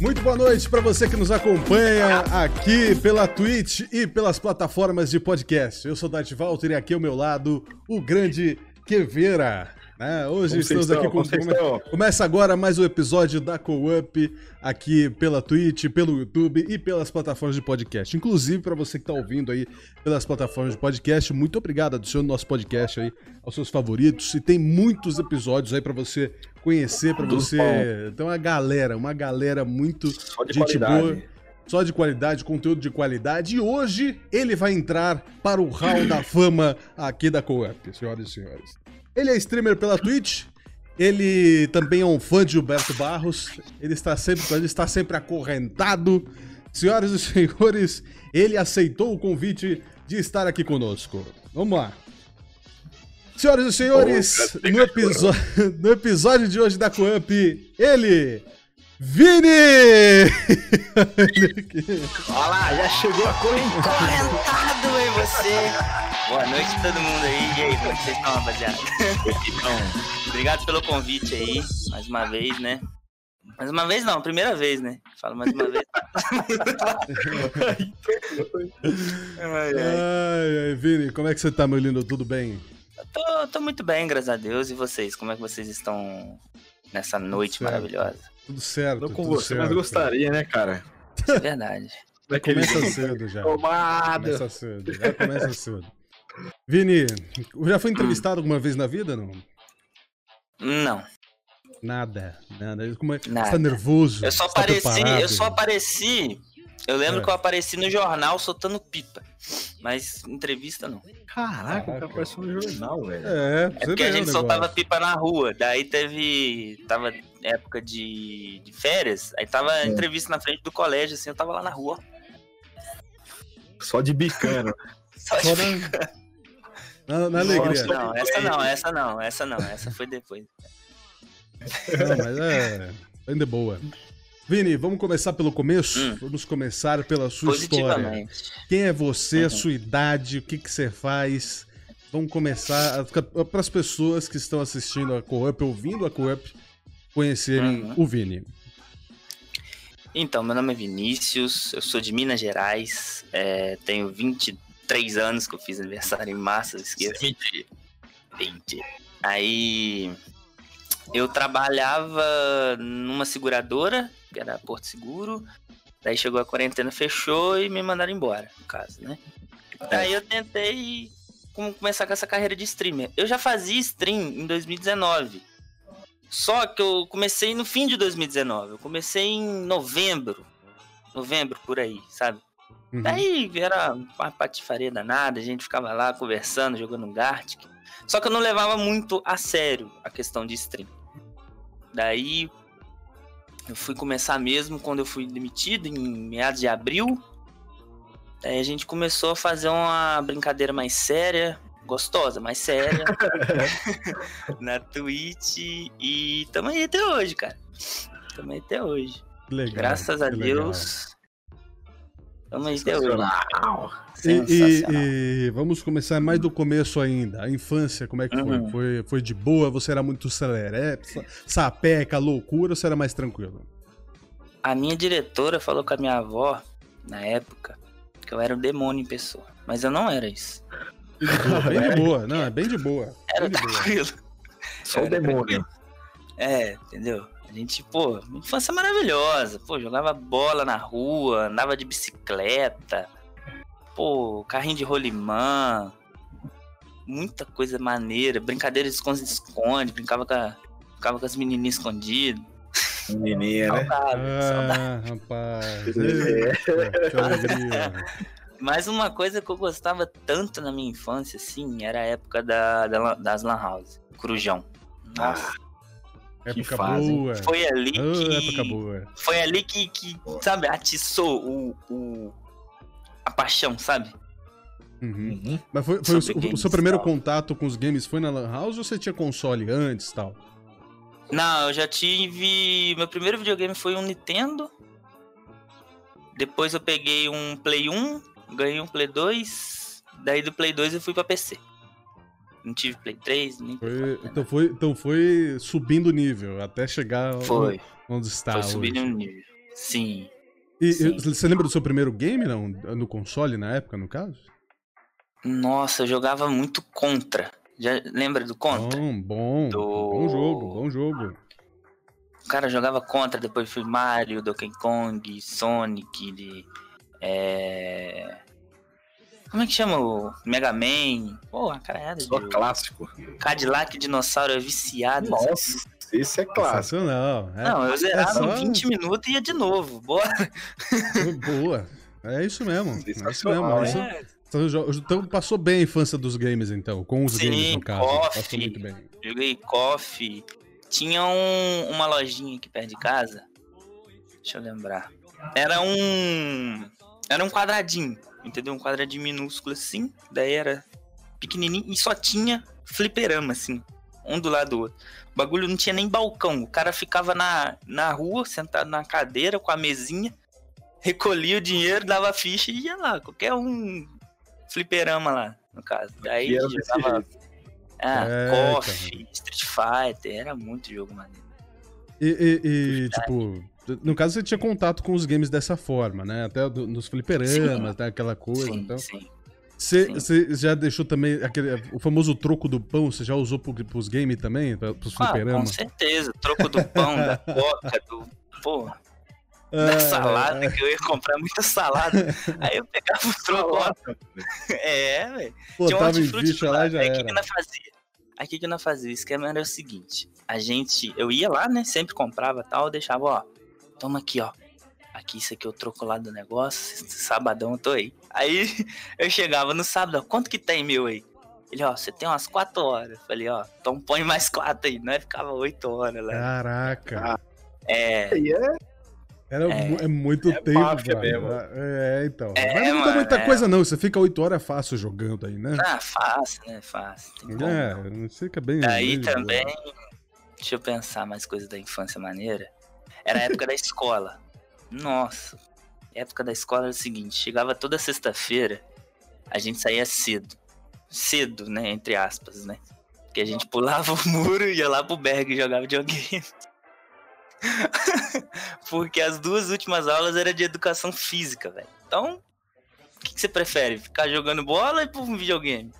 Muito boa noite para você que nos acompanha aqui pela Twitch e pelas plataformas de podcast. Eu sou Dart Walter e aqui ao meu lado o grande Queveira. Né? Hoje Como estamos aqui com. Estão? Começa agora mais um episódio da Co-Up aqui pela Twitch, pelo YouTube e pelas plataformas de podcast. Inclusive, para você que está ouvindo aí pelas plataformas de podcast, muito obrigado. Adicione nosso podcast aí aos seus favoritos. E tem muitos episódios aí para você conhecer, para você. bom. Tem uma galera, uma galera muito Só de gente qualidade. boa. Só de qualidade, conteúdo de qualidade. E hoje ele vai entrar para o Hall da Fama aqui da Co-Up, senhoras e senhores. Ele é streamer pela Twitch. Ele também é um fã de Gilberto Barros. Ele está sempre, ele está sempre acorrentado. Senhoras e senhores, ele aceitou o convite de estar aqui conosco. Vamos lá. Senhoras e senhores, no, episódio, no episódio de hoje da Co-Up, ele, Vini! Olha lá, já chegou a correntada. Correntado em você. Boa noite a todo mundo aí. E aí, como é que vocês estão, rapaziada? Obrigado pelo convite aí, mais uma vez, né? Mais uma vez não, primeira vez, né? Falo mais uma vez. Ai, ai. Ai, Vini, como é que você tá, meu lindo? Tudo bem? Tô, tô muito bem, graças a Deus. E vocês? Como é que vocês estão nessa noite certo. maravilhosa? Tudo certo. não com tudo você, certo. mas gostaria, né, cara? Isso é verdade. Daquele Começa cedo já. Tomada. Começa cedo, já começa cedo. Vini, já foi entrevistado alguma vez na vida, não? Não. Nada, nada. Como é... Você Nada. tá nervoso? Eu só Você tá apareci, preparado? eu só apareci. Eu lembro É. que eu apareci no jornal soltando pipa. Mas entrevista não. Caraca, Caraca. apareceu no jornal, velho. É, É você porque a gente soltava pipa na rua. Daí teve. Tava época de, de férias. Aí tava É. entrevista na frente do colégio, assim, eu tava lá na rua. Só de bicano. Só Só de- na, na, na alegria. Nossa. Não, essa não, essa não, essa não, essa foi depois. Não, mas é. Ainda boa. Vini, vamos começar pelo começo? Hum. Vamos começar pela sua história. Quem é você, a Uhum. sua idade, o que, que você faz? Vamos começar para as pessoas que estão assistindo a Co-Up, ouvindo a Co-Up, conhecerem Uhum. o Vini. Então, meu nome é Vinícius, eu sou de Minas Gerais, é, tenho 23 anos que eu fiz aniversário em eu esqueço. 20. 20. Aí eu trabalhava numa seguradora, que era Porto Seguro, daí chegou a quarentena, fechou e me mandaram embora, no caso, né? Daí eu tentei com- começar com essa carreira de streamer. Eu já fazia stream em 2019. Só que eu comecei no fim de 2019. Eu comecei em novembro. Novembro, por aí, sabe? Uhum. Daí era uma patifaria danada, a gente ficava lá conversando, jogando Gartic. Só que eu não levava muito a sério a questão de stream. Daí eu fui começar mesmo quando eu fui demitido, em meados de abril. Daí a gente começou a fazer uma brincadeira mais séria, gostosa, mais séria, na Twitch. E tamo aí até hoje, cara. Tamo aí até hoje. Legal, Graças a que legal. Sensacional. E, e- e vamos começar mais do começo ainda. A infância, como é que foi? Uhum. foi? Foi de boa? Você era muito celeré, sa- sapeca, loucura ou você era mais tranquilo? A minha diretora falou com a minha avó, na época, que eu era um demônio em pessoa. Mas eu não era isso. Bem de boa, não, é bem de boa. Era Bem de boa. tranquilo. Só o demônio. É, entendeu? A gente, pô, infância maravilhosa. Pô, jogava bola na rua, andava de bicicleta. Pô, carrinho de rolimã. Muita coisa maneira. Brincadeira de esconde-esconde. Brincava com, a- ficava com as menininhas escondidas. Menininha, né? Saudável, saudável. Ah, rapaz. É. Mas uma coisa que eu gostava tanto na minha infância, assim, era a época da, da- das Lan House. Crujão. Nossa, que Época hein? boa. foi ali Ah, que. época boa. Foi ali que, que sabe, atiçou o, o, a paixão, sabe? Uhum. Uhum. Mas foi, foi o, o- seu primeiro tal. contato com os games foi na Lan House ou você tinha console antes e tal? Não, eu já tive. Meu primeiro videogame foi um Nintendo. Depois eu peguei um Play 1, ganhei um Play 2. Daí do Play 2 eu fui pra PC. Não tive Play 3, nem Play Foi- 4, então, foi, então foi subindo o nível até chegar Foi, onde está foi subindo um nível. Sim. E Sim. você lembra do seu primeiro game, não? No console, na época, no caso? Nossa, eu jogava muito contra. Já lembra do contra? Bom, bom. Do- Bom jogo, bom jogo. O cara jogava contra, depois foi Mario, Donkey Kong, Sonic, de, é... Como é que chama o Mega Man? Pô, a caralhada de Só jogo. clássico. Cadillac Dinossauro é viciado. Nossa, esse é clássico. Sensacional. É, Não, eu zerava só- em 20 minutos e ia de novo. Bora. Boa. É isso mesmo. É isso mesmo. É isso- É, Então, Então passou bem a infância dos games, então. Com os Sim, games, no caso. KOF. Passou muito bem. joguei Coffee. Tinha um- uma lojinha aqui perto de casa. Deixa eu lembrar. Era um. Era um quadradinho, entendeu? Um quadradinho minúsculo assim. Daí era pequenininho e só tinha fliperama, assim. Um do lado do outro. O bagulho não tinha nem balcão. O cara ficava na, na rua, sentado na cadeira com a mesinha. Recolhia o dinheiro, dava ficha e ia lá. Qualquer um fliperama lá, no caso. Daí jogava ah, É, KOF, Street Fighter, era muito jogo maneiro. E, e- e, tipo, no caso você tinha contato com os games dessa forma, né? Até do- nos fliperamas, né? aquela coisa. sim, então. sim. Você já deixou também aquele, o famoso troco do pão? Você já usou pro, pros games também? Pros Ah, com certeza. Troco do pão, da coca, do. Pô, Ah, da salada, que eu ia comprar muita salada. Aí eu pegava o troco lá. É, velho. Tinha um hortifruti lá e já Aí o que, era. nós fazia? Aí o que, que nós fazia? O esquema era o seguinte: a gente. Eu ia lá, né? Sempre comprava tal, eu deixava, ó. Toma aqui, ó. Aqui, isso aqui eu troco lá do negócio. Sabadão eu tô aí. Aí eu chegava no sábado, ó, quanto que tem meu aí? Ele, ó, você tem umas 4 horas. Eu Falei, ó, então põe mais 4 aí. Nós ficava 8 horas lá. Caraca. É. Aí é Era É. é muito É tempo, máfia mesmo. É, então. É, Mas não muda mano, muita é. coisa, não. Você fica 8 horas é fácil jogando aí, né? Ah, fácil, né? Fácil. Tem como. É, não fica bem. Aí bem de boa. também, deixa eu pensar mais coisas da infância maneira. Era a época da escola. Nossa, a época da escola era o seguinte: chegava toda sexta-feira, a gente saía cedo. Cedo, né? Entre aspas, né? Porque a gente pulava o muro, ia lá pro Berg e jogava videogame. Porque as duas últimas aulas era de educação física, velho. Então, o que, que você prefere? Ficar jogando bola ou ir pro videogame?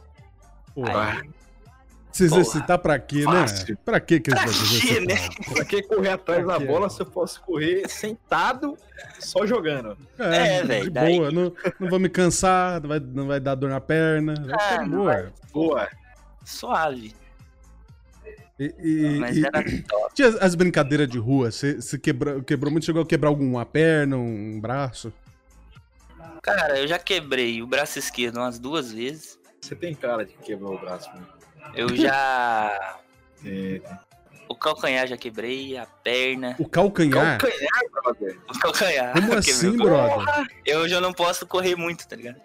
Porra. Aí, Se exercitar pra quê, né? Pra quê que eles Pra quê, né? Pra que correr atrás da bola se eu posso correr sentado, só jogando? É, de velho, daí- boa. Não, não vou me cansar, não vai, não vai dar dor na perna. Vai Ah, de boa. Boa. suave. E, e- Mas e- era top. tinha as, as brincadeiras de rua? Você quebrou, quebrou muito? Chegou a quebrar alguma perna, um braço? Cara, eu já quebrei o braço esquerdo umas duas vezes. Você tem cara de que quebrou o braço. né? Eu já. É, O calcanhar já quebrei, a perna. O calcanhar? Calcanhar, brother. O calcanhar. Como assim, brother? Eu já não posso correr muito, tá ligado?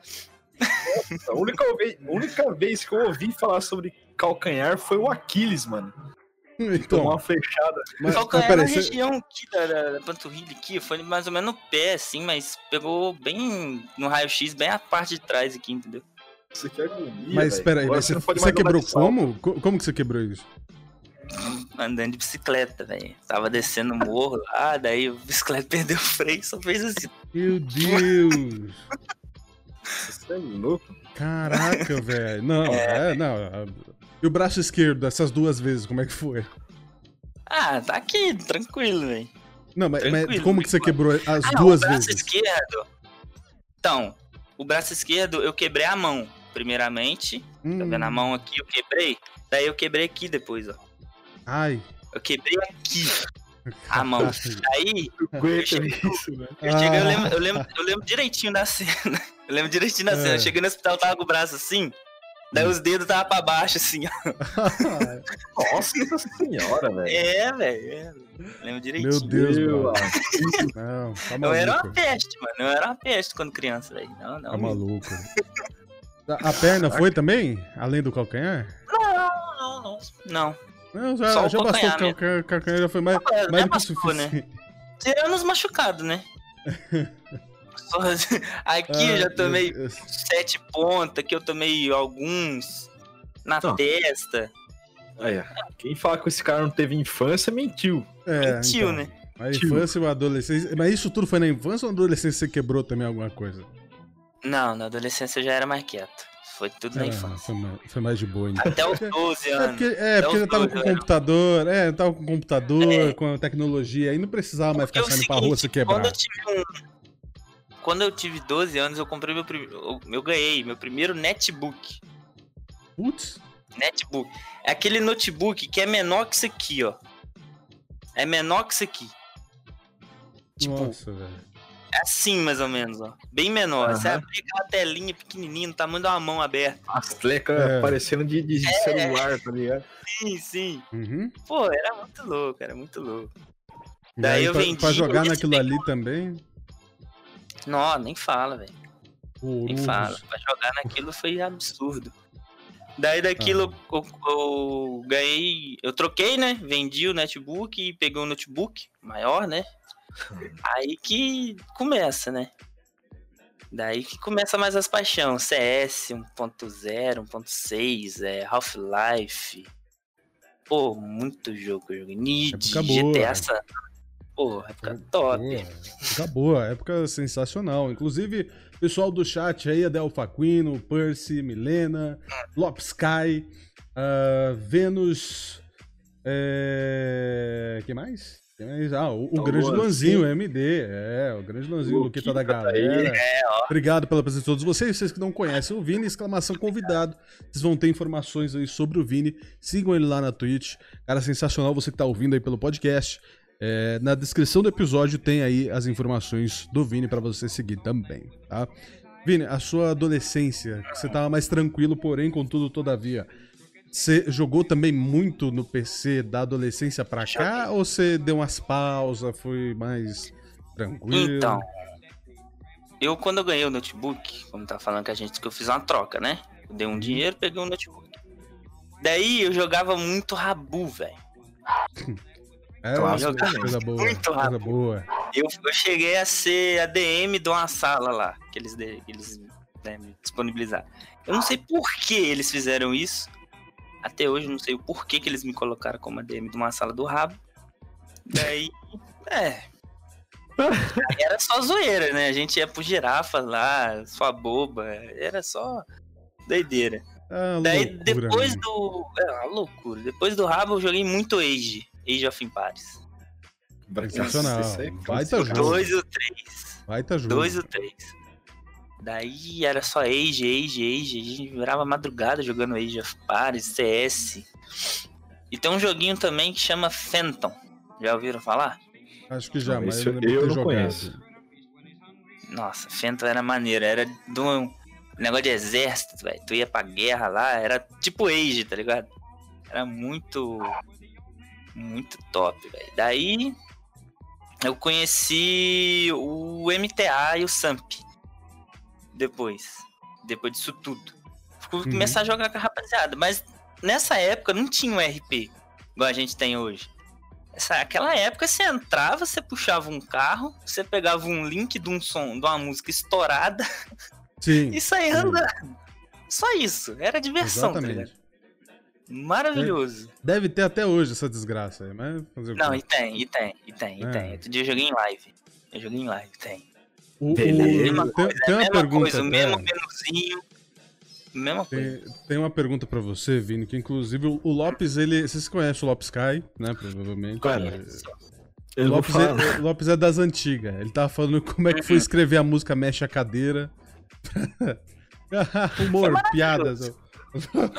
A única, vez, a única vez que eu ouvi falar sobre calcanhar foi o Aquiles, mano. Tomou Então, uma flechada. mas, mas calcanhar peraí, na você- região aqui da, da, panturrilha aqui, foi mais ou menos no pé, assim, mas pegou bem no raio-x, bem a parte de trás aqui, entendeu? Isso aqui é agonia, mas Agora mas você, você quebrou como? Co- Como que você quebrou isso? Andando de bicicleta, velho. Tava descendo o morro lá, daí o bicicleta perdeu o freio, só fez assim. Meu Deus! Você é louco? Caraca, velho. Não, é, não. E o braço esquerdo, essas duas vezes, como é que foi? Ah, tá aqui, tranquilo, velho. Não, mas, mas Tranquilo, como que você quebrou as Ah, duas o braço vezes? esquerdo. Então, o braço esquerdo eu quebrei a mão, primeiramente. Tá Hum, vendo a mão aqui? Eu quebrei. Daí eu quebrei aqui depois, ó. Ai. Eu quebrei aqui a mão. Aí, Aguenta cheguei- isso, velho. eu, cheguei, eu, Ah. lembro, eu, lembro, eu lembro direitinho da cena. Eu lembro direitinho da É. cena. Eu cheguei no hospital, tava com o braço assim. Daí os dedos tava pra baixo, assim, ó. Nossa senhora, velho. É, velho. É. Lembro direitinho. Meu Deus, Meu, mano. ah, Não, tá Eu era uma maluco. peste, mano. Eu era uma peste quando criança, velho. Não, não. Tá maluco. A perna foi também? Além do calcanhar? Não, não, não. Não. Não, já, Só o já bastou o calcanhar, foi mais, É, mais já do que né? suficiente. Tirando os machucados, né? Aqui eu já Ah, tomei eu- eu- sete pontas, aqui eu tomei alguns na Não. testa. Aí. Quem fala que esse cara não teve infância mentiu. É, Mentiu, então. né? A infância e a adolescência. Mas isso tudo foi na infância ou na adolescência você quebrou também alguma coisa? Não, na adolescência eu já era mais quieto. Foi tudo na Ah, infância. foi, mais, foi mais de boa, então. Até os 12 É anos. porque, é, porque já tava 12 com eu era- computador, é, tava com computador, É. com a tecnologia, aí não precisava mais Porque ficar é o saindo pra rua se seguinte, quebrar. Quando eu tive um- Quando eu tive 12 anos, eu comprei meu primeiro. Eu, eu ganhei meu primeiro netbook. Putz, Netbook. É aquele notebook que é menor que isso aqui, ó. É menor que isso aqui. Tipo, nossa, velho. É assim mais ou menos, ó. Bem menor. Você Aham. abria aquela telinha pequenininha, no tamanho de uma mão aberta. As tlecas É. parecendo de, de celular, tá ligado? Sim, sim. Uhum. Pô, era muito louco, era muito louco. E Daí aí, eu pra, vendi pra jogar naquilo ali também. Não, nem fala, velho. Nem fala. Pra jogar naquilo foi absurdo. Daí daquilo eu, eu ganhei. Eu troquei, né? Vendi o netbook e peguei um notebook maior, né? Aí que começa, né? Daí que começa mais as paixões. CS 1.0, 1.6, é, Half-Life. Pô, muito jogo Época boa. GTA San. Pô, época top. Boa, época boa, época sensacional. Inclusive, pessoal do chat aí, Adel Faquino, Percy, Milena, Lopsky, ah, Vênus. É... que mais? Ah, o, o O grande Luanzinho. MD. É, o grande Luanzinho, o Luquita da Luquita tá galera. É, ó. Obrigado pela presença de todos vocês. Vocês que não conhecem o Vini, exclamação convidado. Vocês vão ter informações aí sobre o Vini. Sigam ele lá na Twitch. Cara sensacional, você que tá ouvindo aí pelo podcast. É, na descrição do episódio tem aí as informações do Vini pra você seguir também, tá? Vini, a sua adolescência, você tava mais tranquilo, porém, contudo, todavia. Você jogou também muito no PC da adolescência pra cá? Ou você deu umas pausas, foi mais tranquilo? Então, eu quando eu ganhei o notebook, como tá falando que a gente que eu fiz uma troca, né? Eu dei um dinheiro, peguei um notebook. Daí eu jogava muito Rabu, velho. É, Clássico coisa boa, Muito coisa rápido. boa. Eu, eu cheguei a ser ADM de uma sala lá, que eles, que eles né, me disponibilizaram. Eu não sei por que eles fizeram isso. Até hoje eu não sei o porquê que eles me colocaram como ADM de uma sala do rabo. Daí, é. Era só zoeira, né? A gente ia pro girafa lá, sua boba. Era só doideira. Ah, Daí, loucura, depois mano. do. É uma loucura. Depois do rabo, eu joguei muito Age. Age of Empires. Sensacional. É Baita clássico. jogo. Dois ou três. Baita jogo. Dois ou três. Daí era só Age, Age, Age. A gente virava madrugada jogando Age of Empires, CS. E tem um joguinho também que chama Phantom. Já ouviram falar? Acho que já, mas eu eu não jogado. conheço. Nossa, Phantom era maneiro. Era de um negócio de exército, velho. Tu ia pra guerra lá, era tipo Age, tá ligado? Era muito. Muito top, velho. Daí eu conheci o MTA e o Samp. Depois. Depois disso tudo. Fui Uhum. começar a jogar com a rapaziada. Mas nessa época não tinha um RP, igual a gente tem hoje. Essa, aquela época você entrava, você puxava um carro, você pegava um link de um som, de uma música estourada Sim, e saía andando. Só isso, era diversão, tá ligado? exatamente. Maravilhoso. Deve ter até hoje essa desgraça aí, mas Não, e tem, e tem, e tem, e É. tem. Outro dia eu joguei em live. Eu joguei em live, tem. O, o- Beleza. Mesma tem, coisa, tem uma mesma pergunta coisa, o mesmo menuzinho. Mesma coisa. tem, tem uma pergunta pra você, Vini, que inclusive o, o Lopes, ele, vocês conhecem o Lopes Kai, né, provavelmente. Cara, É, o Lopes, é, o Lopes é das antigas. Ele tava falando como é que foi escrever a música Mexe a Cadeira. Humor, piadas.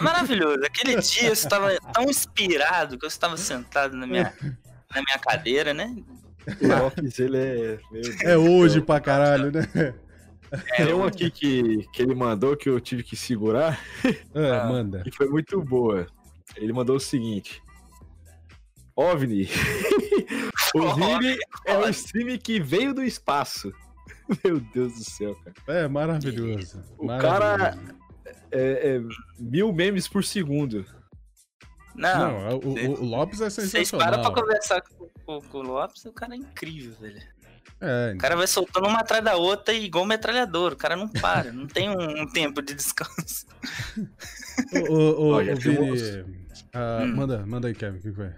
Maravilhoso. Aquele dia eu estava tão inspirado que eu estava sentado na minha, na minha cadeira, né? O Lopes, ele é. meu Deus É hoje pra caralho, né? É, Tem um aqui que, que ele mandou que eu tive que segurar Ah, Ah. manda. e foi muito boa. Ele mandou o seguinte: OVNI. o Vini é o stream que veio do espaço. Meu Deus do céu, cara. É maravilhoso. O maravilhoso. É, é mil memes por segundo. Não, Não, o, o- o Lopes é vocês param pra sensacional. conversar com, com- com o Lopes, o cara é incrível, velho. É, O cara vai soltando uma atrás da outra e igual metralhador. O cara não para, não tem um, um tempo de descanso. o, o, o, Olha, o Vini. ah, Hum. manda, manda aí, Kevin, o que foi?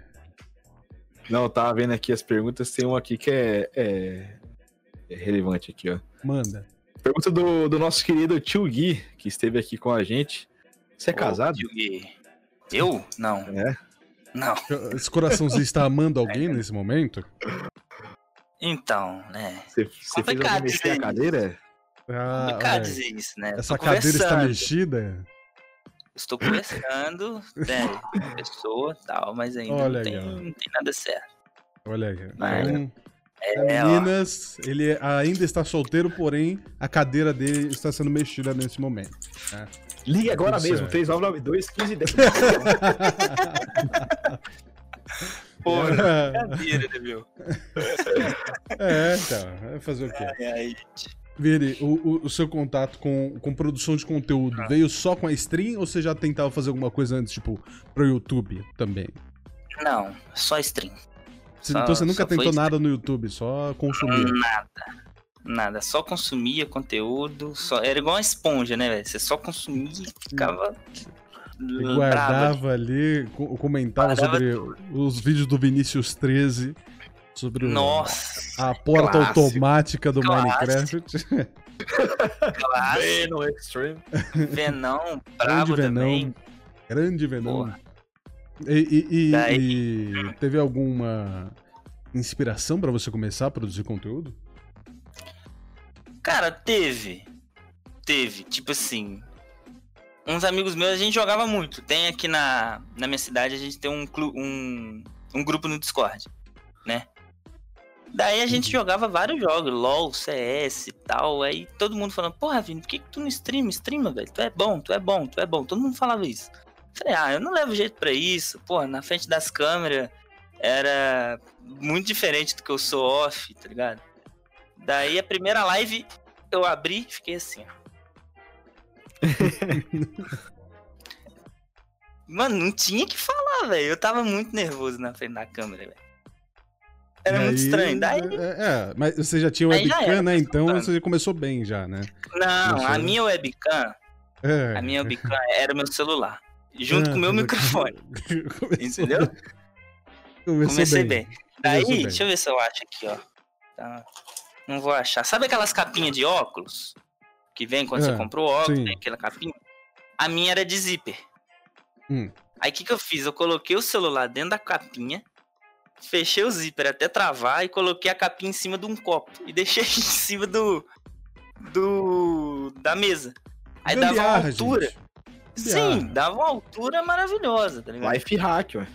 Não, tava vendo aqui as perguntas, tem uma aqui que é, é, é relevante aqui, ó. Manda. Pergunta do, do nosso querido tio Gui, que esteve aqui com a gente. Você é Ô, casado? tio Gui. Eu? Não. É. Não. Esse coraçãozinho está amando alguém nesse momento? Então, né? Você, você fez alguém mexer a cadeira? Ah, Complicado olha, dizer isso, né? essa cadeira está mexida? Estou conversando, né? Com a pessoa e tal, mas ainda não, tem, não tem nada certo. Olha aí. Mas- Então, É, ó. meninas, ele ainda está solteiro, porém a cadeira dele está sendo mexida nesse momento. Ligue agora Tudo mesmo, certo. 3992 1510. Pô, brincadeira, né, meu? é, então, vai fazer o quê? Ai, ai, gente. Vire, o, o- o seu contato com, com produção de conteúdo Ah. veio só com a stream ou você já tentava fazer alguma coisa antes, tipo, pro YouTube também? Não, só stream. Você- Só- então você nunca tentou nada no YouTube, só consumia. Nada. Nada. Só consumia conteúdo. Só... Era igual uma esponja, né, velho? Você só consumia e ficava. E bravo ali. guardava ali, co- comentava Guardava sobre os vídeos do Vinícius 13, sobre Nossa, a porta Clássico. automática do Clássico. Minecraft. classe, Venom Extreme. Venão, bravo Grande também. Venom. Grande Venom. Porra. E, e- e- Daí- e teve alguma inspiração pra você começar a produzir conteúdo? Cara, teve. Teve. Tipo assim. Uns amigos meus a gente jogava muito. Tem aqui na, na minha cidade, a gente tem um, um, um grupo no Discord, né? Daí a gente Uhum. jogava vários jogos, LOL, CS e tal. Aí todo mundo falando, porra, Vini, por que, que tu não streama? Streama, velho. Tu é bom, tu é bom, tu é bom. Todo mundo falava isso. Falei, ah, eu não levo jeito pra isso. Porra, na frente das câmeras era muito diferente do que eu sou off, tá ligado? Daí a primeira live eu abri e fiquei assim, ó. Mano, não tinha que falar, velho. Eu tava muito nervoso na frente da câmera, velho. Era E muito aí, estranho. Daí, É, é, mas você já tinha Aí já webcam, era, né? tá Então você começou bem já, né? não, Começou. a minha webcam, É. a minha webcam era o meu celular. Junto Ah, com o meu microfone. Começou- Entendeu? Começou Comecei bem. Daí, Começou bem. deixa eu ver se eu acho aqui, ó. Tá. Não vou achar. Sabe aquelas capinhas de óculos? Que vem quando É, você comprou o óculos, tem aquela capinha? A minha era de zíper. Hum. Aí o que, que eu fiz? Eu coloquei o celular dentro da capinha, fechei o zíper até travar e coloquei a capinha em cima de um copo. E deixei em cima do. do. da mesa. Aí dava uma altura. gente. Sim, dava uma altura maravilhosa, tá ligado? Life hack, ué.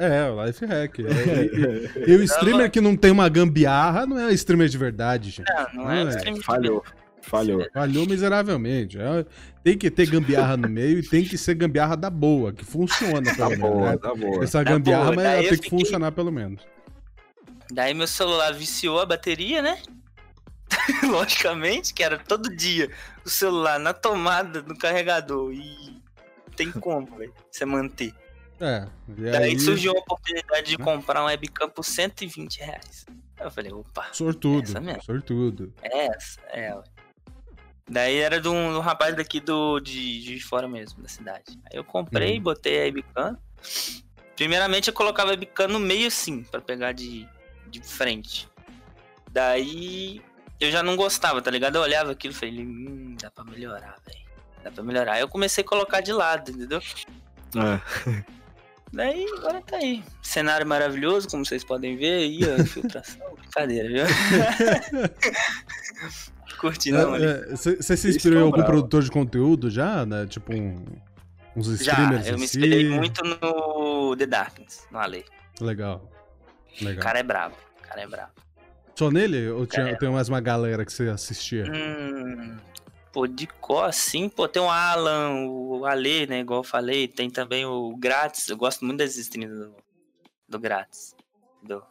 É, o life hack. É, e, e o streamer que não tem uma gambiarra não é streamer de verdade, gente. Não, não é, Não é, extremamente Falhou. Falhou. Falhou miseravelmente. É, tem que ter gambiarra no meio e tem que ser gambiarra da boa, que funciona, Tá pelo menos. boa, né? tá boa. Essa Tá gambiarra, boa, tem que fiquei- funcionar pelo menos. Daí meu celular viciou a bateria, né? Logicamente, que era todo dia o celular na tomada do carregador. E tem como, velho, você manter. É. E Daí aí, surgiu a oportunidade de comprar um webcam por 120 reais. Aí eu falei, opa, sortudo, Essa mesmo. sortudo. é essa, é, ué. Daí era de um, de um rapaz daqui do, de, de fora mesmo, da cidade. Aí eu comprei, Uhum. botei a webcam. Primeiramente eu colocava a webcam no meio assim, pra pegar de, de frente. Daí eu já não gostava, tá ligado? Eu olhava aquilo e falei, hum, dá pra melhorar, velho. Dá pra melhorar. Aí eu comecei a colocar de lado, entendeu? É. Daí, agora tá aí. Cenário maravilhoso, como vocês podem ver aí, ó, infiltração, brincadeira, viu? Curti não. Você se Isso inspirou que em é o algum bravo. produtor de conteúdo já, né? Tipo um, uns Já, streamers eu me assim? inspirei muito no The Darkness, no Ale. Legal. O Legal. cara é brabo, o cara é brabo. Só nele? Ou tinha, É. tem mais uma galera que você assistia? Hum, pô, de có assim, pô, tem o Alan, o Ale, né, igual eu falei, tem também o Grátis, eu gosto muito das streams do, do Grátis. Do,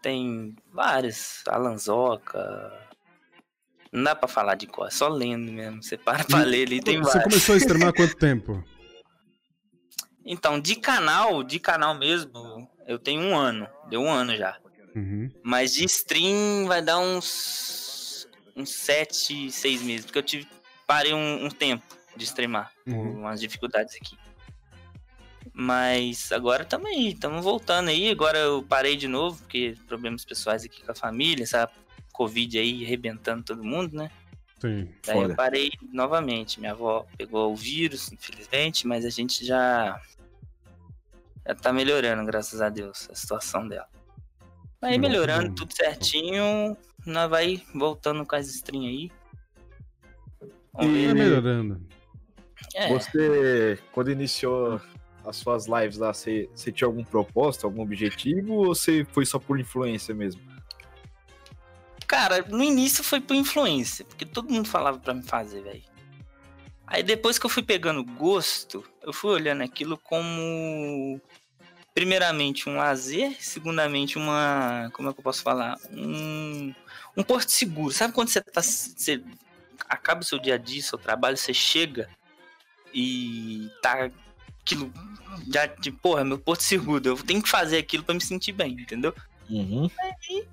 tem vários, Alan Zoca, não dá pra falar de có, é só lendo mesmo, você para pra ler ali, tem Você vários. começou a streamar há quanto tempo? Então, de canal, de canal mesmo, eu tenho um ano, deu um ano já. Uhum. Mas de stream vai dar uns. Uns 7, 6 meses. Porque eu tive. Parei um, um tempo de streamar. Uhum. umas dificuldades aqui. Mas agora também, estamos voltando aí. Agora eu parei de novo, porque problemas pessoais aqui com a família, essa Covid aí arrebentando todo mundo, né? Sim. Daí eu parei novamente. Minha avó pegou o vírus, infelizmente, mas a gente já. Já tá melhorando, graças a Deus, a situação dela. Aí melhorando tudo certinho, nós vai voltando com as streams aí. Vamos e... melhorando. É. Você, quando iniciou as suas lives lá, você, você tinha algum propósito, algum objetivo, ou você foi só por influência mesmo? Cara, no início foi por influência, porque todo mundo falava para me fazer, velho. Aí depois que eu fui pegando gosto, eu fui olhando aquilo como primeiramente um lazer, segundamente uma, como é que eu posso falar, um, um porto seguro. Sabe quando você tá, você acaba o seu dia a dia, seu trabalho, você chega e tá aquilo já de porra, meu porto seguro, eu tenho que fazer aquilo para me sentir bem, entendeu? Uhum. Aí,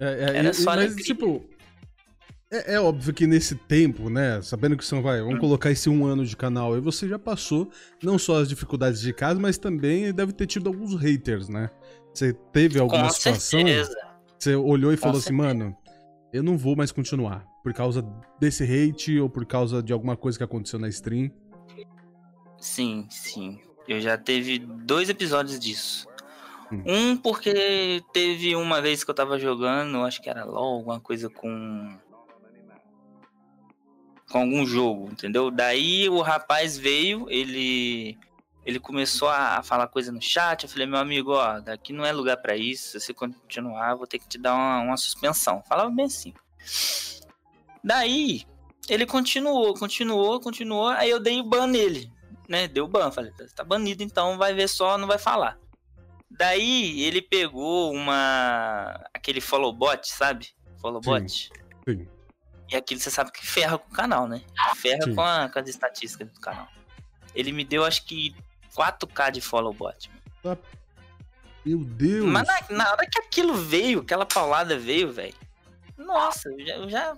é, é, Era só mas, tipo, é, é, óbvio que nesse tempo, né, sabendo que são, vai, vamos hum. colocar esse um ano de canal, aí você já passou não só as dificuldades de casa, mas também deve ter tido alguns haters, né? Você teve alguma Com situação? Certeza. Você olhou e falou assim, assim, mano, eu não vou mais continuar por causa desse hate ou por causa de alguma coisa que aconteceu na stream? Sim, sim. Eu já teve dois episódios disso. Hum. Um porque teve uma vez que eu tava jogando, acho que era LOL, alguma coisa com com algum jogo, entendeu? Daí o rapaz veio, ele ele começou a falar coisa no chat. Eu falei, meu amigo, ó, daqui não é lugar para isso. Se você continuar, vou ter que te dar uma, uma suspensão. Falava bem assim. Daí ele continuou, continuou, continuou. Aí eu dei o ban nele, né? Deu ban. Falei, tá banido então, vai ver só, não vai falar. Daí ele pegou uma. aquele follow bot, sabe? Follow bot. Sim. Sim. E aquilo você sabe que ferra com o canal, né? Ferra com, a, com, as estatísticas do canal. Ele me deu, acho que, 4k de follow bot. Ah, meu Deus! Mas na, na, hora que aquilo veio, aquela paulada veio, velho. Nossa, eu já, eu já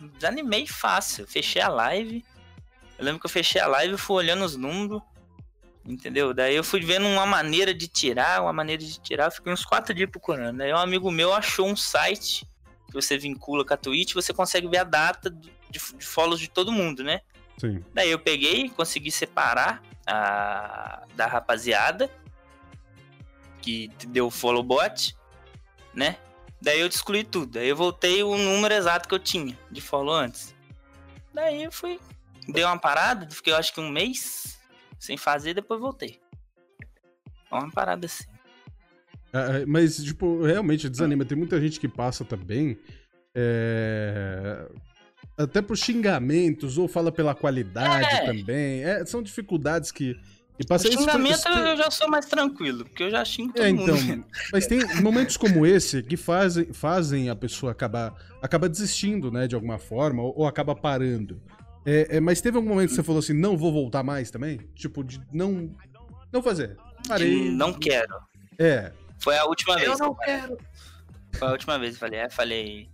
desanimei fácil. Fechei a live. Eu lembro que eu fechei a live e fui olhando os números. Entendeu? Daí eu fui vendo uma maneira de tirar, uma maneira de tirar. Eu fiquei uns quatro dias procurando. Aí um amigo meu achou um site que você vincula com a Twitch, você consegue ver a data de, de follows de todo mundo, né? Sim. Daí eu peguei, consegui separar a da rapaziada que deu follow bot, né? Daí eu excluí tudo. Daí eu voltei o número exato que eu tinha de follow antes. Daí eu fui, dei uma parada, fiquei eu acho que um mês sem fazer, depois voltei. Uma parada assim. É, é, mas, tipo, realmente desanima. Tem muita gente que passa também. É... Até por xingamentos, ou fala pela qualidade é. também. É, são dificuldades que. que passa. O xingamento isso, eu já sou mais tranquilo, porque eu já xingo todo é, então, mundo. Mas tem momentos como esse que fazem, fazem a pessoa acabar, acabar desistindo, né, de alguma forma, ou, ou acaba parando. É, é, mas teve algum momento que você falou assim, não vou voltar mais também? Tipo, de não, não fazer. Parei. Não quero. É. Foi a última vez. Eu não quero. Foi a última vez que eu falei, é, falei.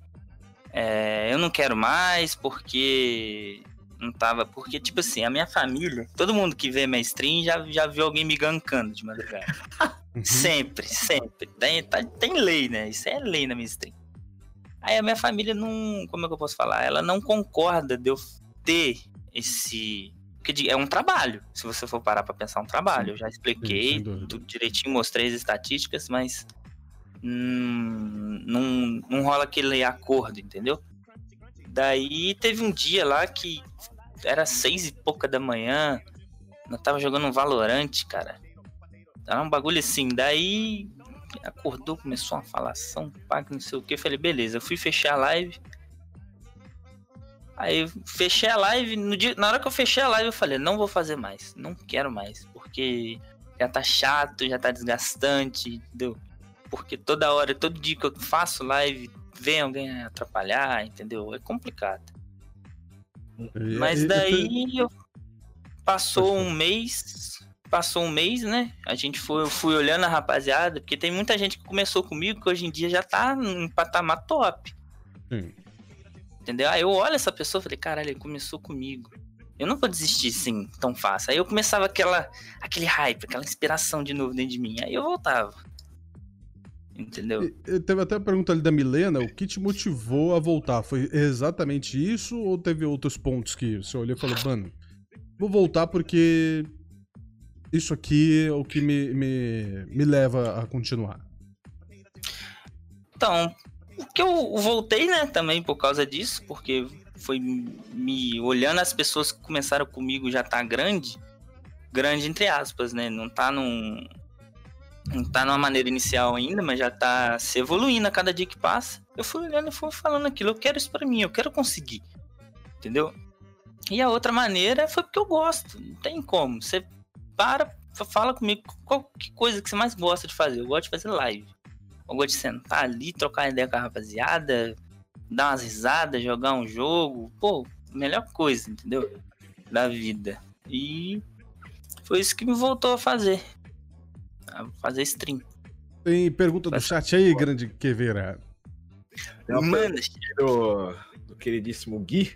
É, eu não quero mais porque não tava. Porque, tipo assim, a minha família, todo mundo que vê minha stream já, já viu alguém me gankando de madrugada. Uhum. sempre, sempre. Tem, tá, tem lei, né? Isso é lei na minha stream. Aí a minha família não. Como é que eu posso falar? Ela não concorda de eu ter esse porque é um trabalho. Se você for parar para pensar, é um trabalho. Eu já expliquei Sim, tudo direitinho, mostrei as estatísticas, mas hum, não, não rola aquele acordo, entendeu? Daí teve um dia lá que era seis e pouca da manhã, eu tava jogando um Valorante, cara. Era um bagulho assim. Daí acordou, começou uma falação, pá, não sei o que. Eu falei, beleza, eu fui fechar a live. Aí fechei a live, no dia, na hora que eu fechei a live eu falei, não vou fazer mais, não quero mais, porque já tá chato, já tá desgastante, entendeu? Porque toda hora, todo dia que eu faço live, vem alguém atrapalhar, entendeu? É complicado. Mas daí passou um mês, passou um mês, né? A gente foi, eu fui olhando a rapaziada, porque tem muita gente que começou comigo que hoje em dia já tá em patamar top. Sim. Entendeu? Aí eu olho essa pessoa e falei, caralho, ele começou comigo. Eu não vou desistir assim tão fácil. Aí eu começava aquela, aquele hype, aquela inspiração de novo dentro de mim. Aí eu voltava. Entendeu? E, teve até a pergunta ali da Milena: o que te motivou a voltar? Foi exatamente isso ou teve outros pontos que você olhou e falou, mano, vou voltar porque isso aqui é o que me, me, me leva a continuar? Então, que eu voltei, né, também por causa disso, porque foi me olhando as pessoas que começaram comigo já tá grande, grande entre aspas, né? Não tá num não tá numa maneira inicial ainda, mas já tá se evoluindo a cada dia que passa. Eu fui olhando e fui falando aquilo, eu quero isso para mim, eu quero conseguir. Entendeu? E a outra maneira foi porque eu gosto, não tem como. Você para, fala comigo qual que coisa que você mais gosta de fazer. Eu gosto de fazer live. Eu gosto de sentar ali, trocar ideia com a rapaziada, dar umas risadas, jogar um jogo. Pô, melhor coisa, entendeu? Da vida. E foi isso que me voltou a fazer fazer stream. Tem pergunta do chat aí, grande Queveira. Manda, do, do queridíssimo Gui.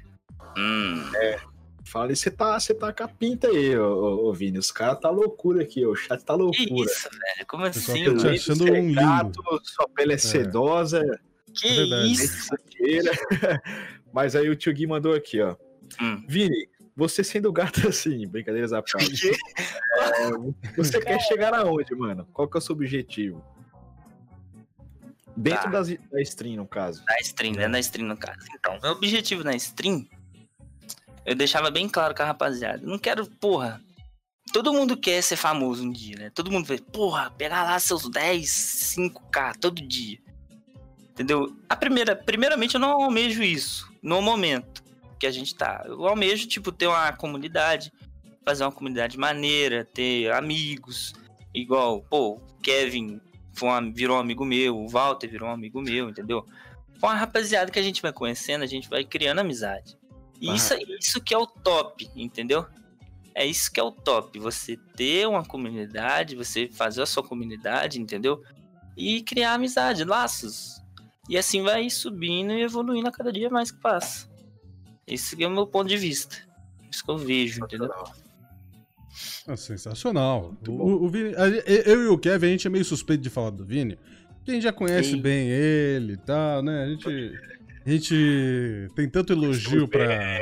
Hum. É, fala, você tá, você tá com a pinta aí, ô, ô Vini. Os caras tá loucura aqui, o chat tá loucura. Que isso, velho? Como assim? Te achando um lindo. Sua pele é, é. sedosa. Que é isso? Mas aí o tio Gui mandou aqui, ó. Hum. Vini, você sendo gato assim, brincadeiras à parte. é, você quer chegar aonde, mano? Qual que é o seu objetivo? Dentro tá. da stream, no caso. Da stream, dentro da stream, no caso. Então, meu objetivo na stream, eu deixava bem claro com a rapaziada. Não quero, porra. Todo mundo quer ser famoso um dia, né? Todo mundo vê, porra, pegar lá seus 10, 5k todo dia. Entendeu? A primeira, primeiramente, eu não almejo isso no momento que a gente tá. Eu almejo, tipo, ter uma comunidade, fazer uma comunidade maneira, ter amigos, igual, pô, o Kevin foi um, virou um amigo meu, o Walter virou um amigo meu, entendeu? Com a rapaziada que a gente vai conhecendo, a gente vai criando amizade. E ah. isso, isso que é o top, entendeu? É isso que é o top. Você ter uma comunidade, você fazer a sua comunidade, entendeu? E criar amizade, laços. E assim vai subindo e evoluindo a cada dia mais que passa. Esse é o meu ponto de vista. Isso que eu vejo, entendeu? É sensacional. O, o, Vini, eu e o Kevin, a gente é meio suspeito de falar do Vini. Quem já conhece Sim. bem ele e tal, né? A gente, a gente tem tanto elogio pra,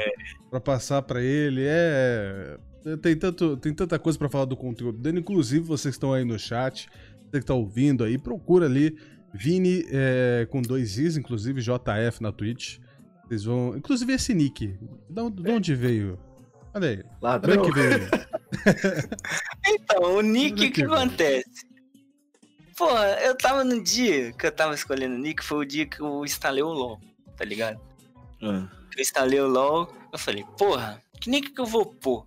pra passar pra ele. É. Tem, tanto, tem tanta coisa pra falar do conteúdo dele. Inclusive, vocês que estão aí no chat, você que tá ouvindo aí, procura ali. Vini é, com dois Is, inclusive JF na Twitch. Vocês vão. Inclusive esse nick. De, de onde veio? Olha aí. Ladrão. que veio? então, o nick o que, que acontece? Pô, eu tava no dia que eu tava escolhendo o nick, foi o dia que eu instalei o LOL, tá ligado? Hum. Eu instalei o LOL, eu falei, porra, que nick que eu vou pôr?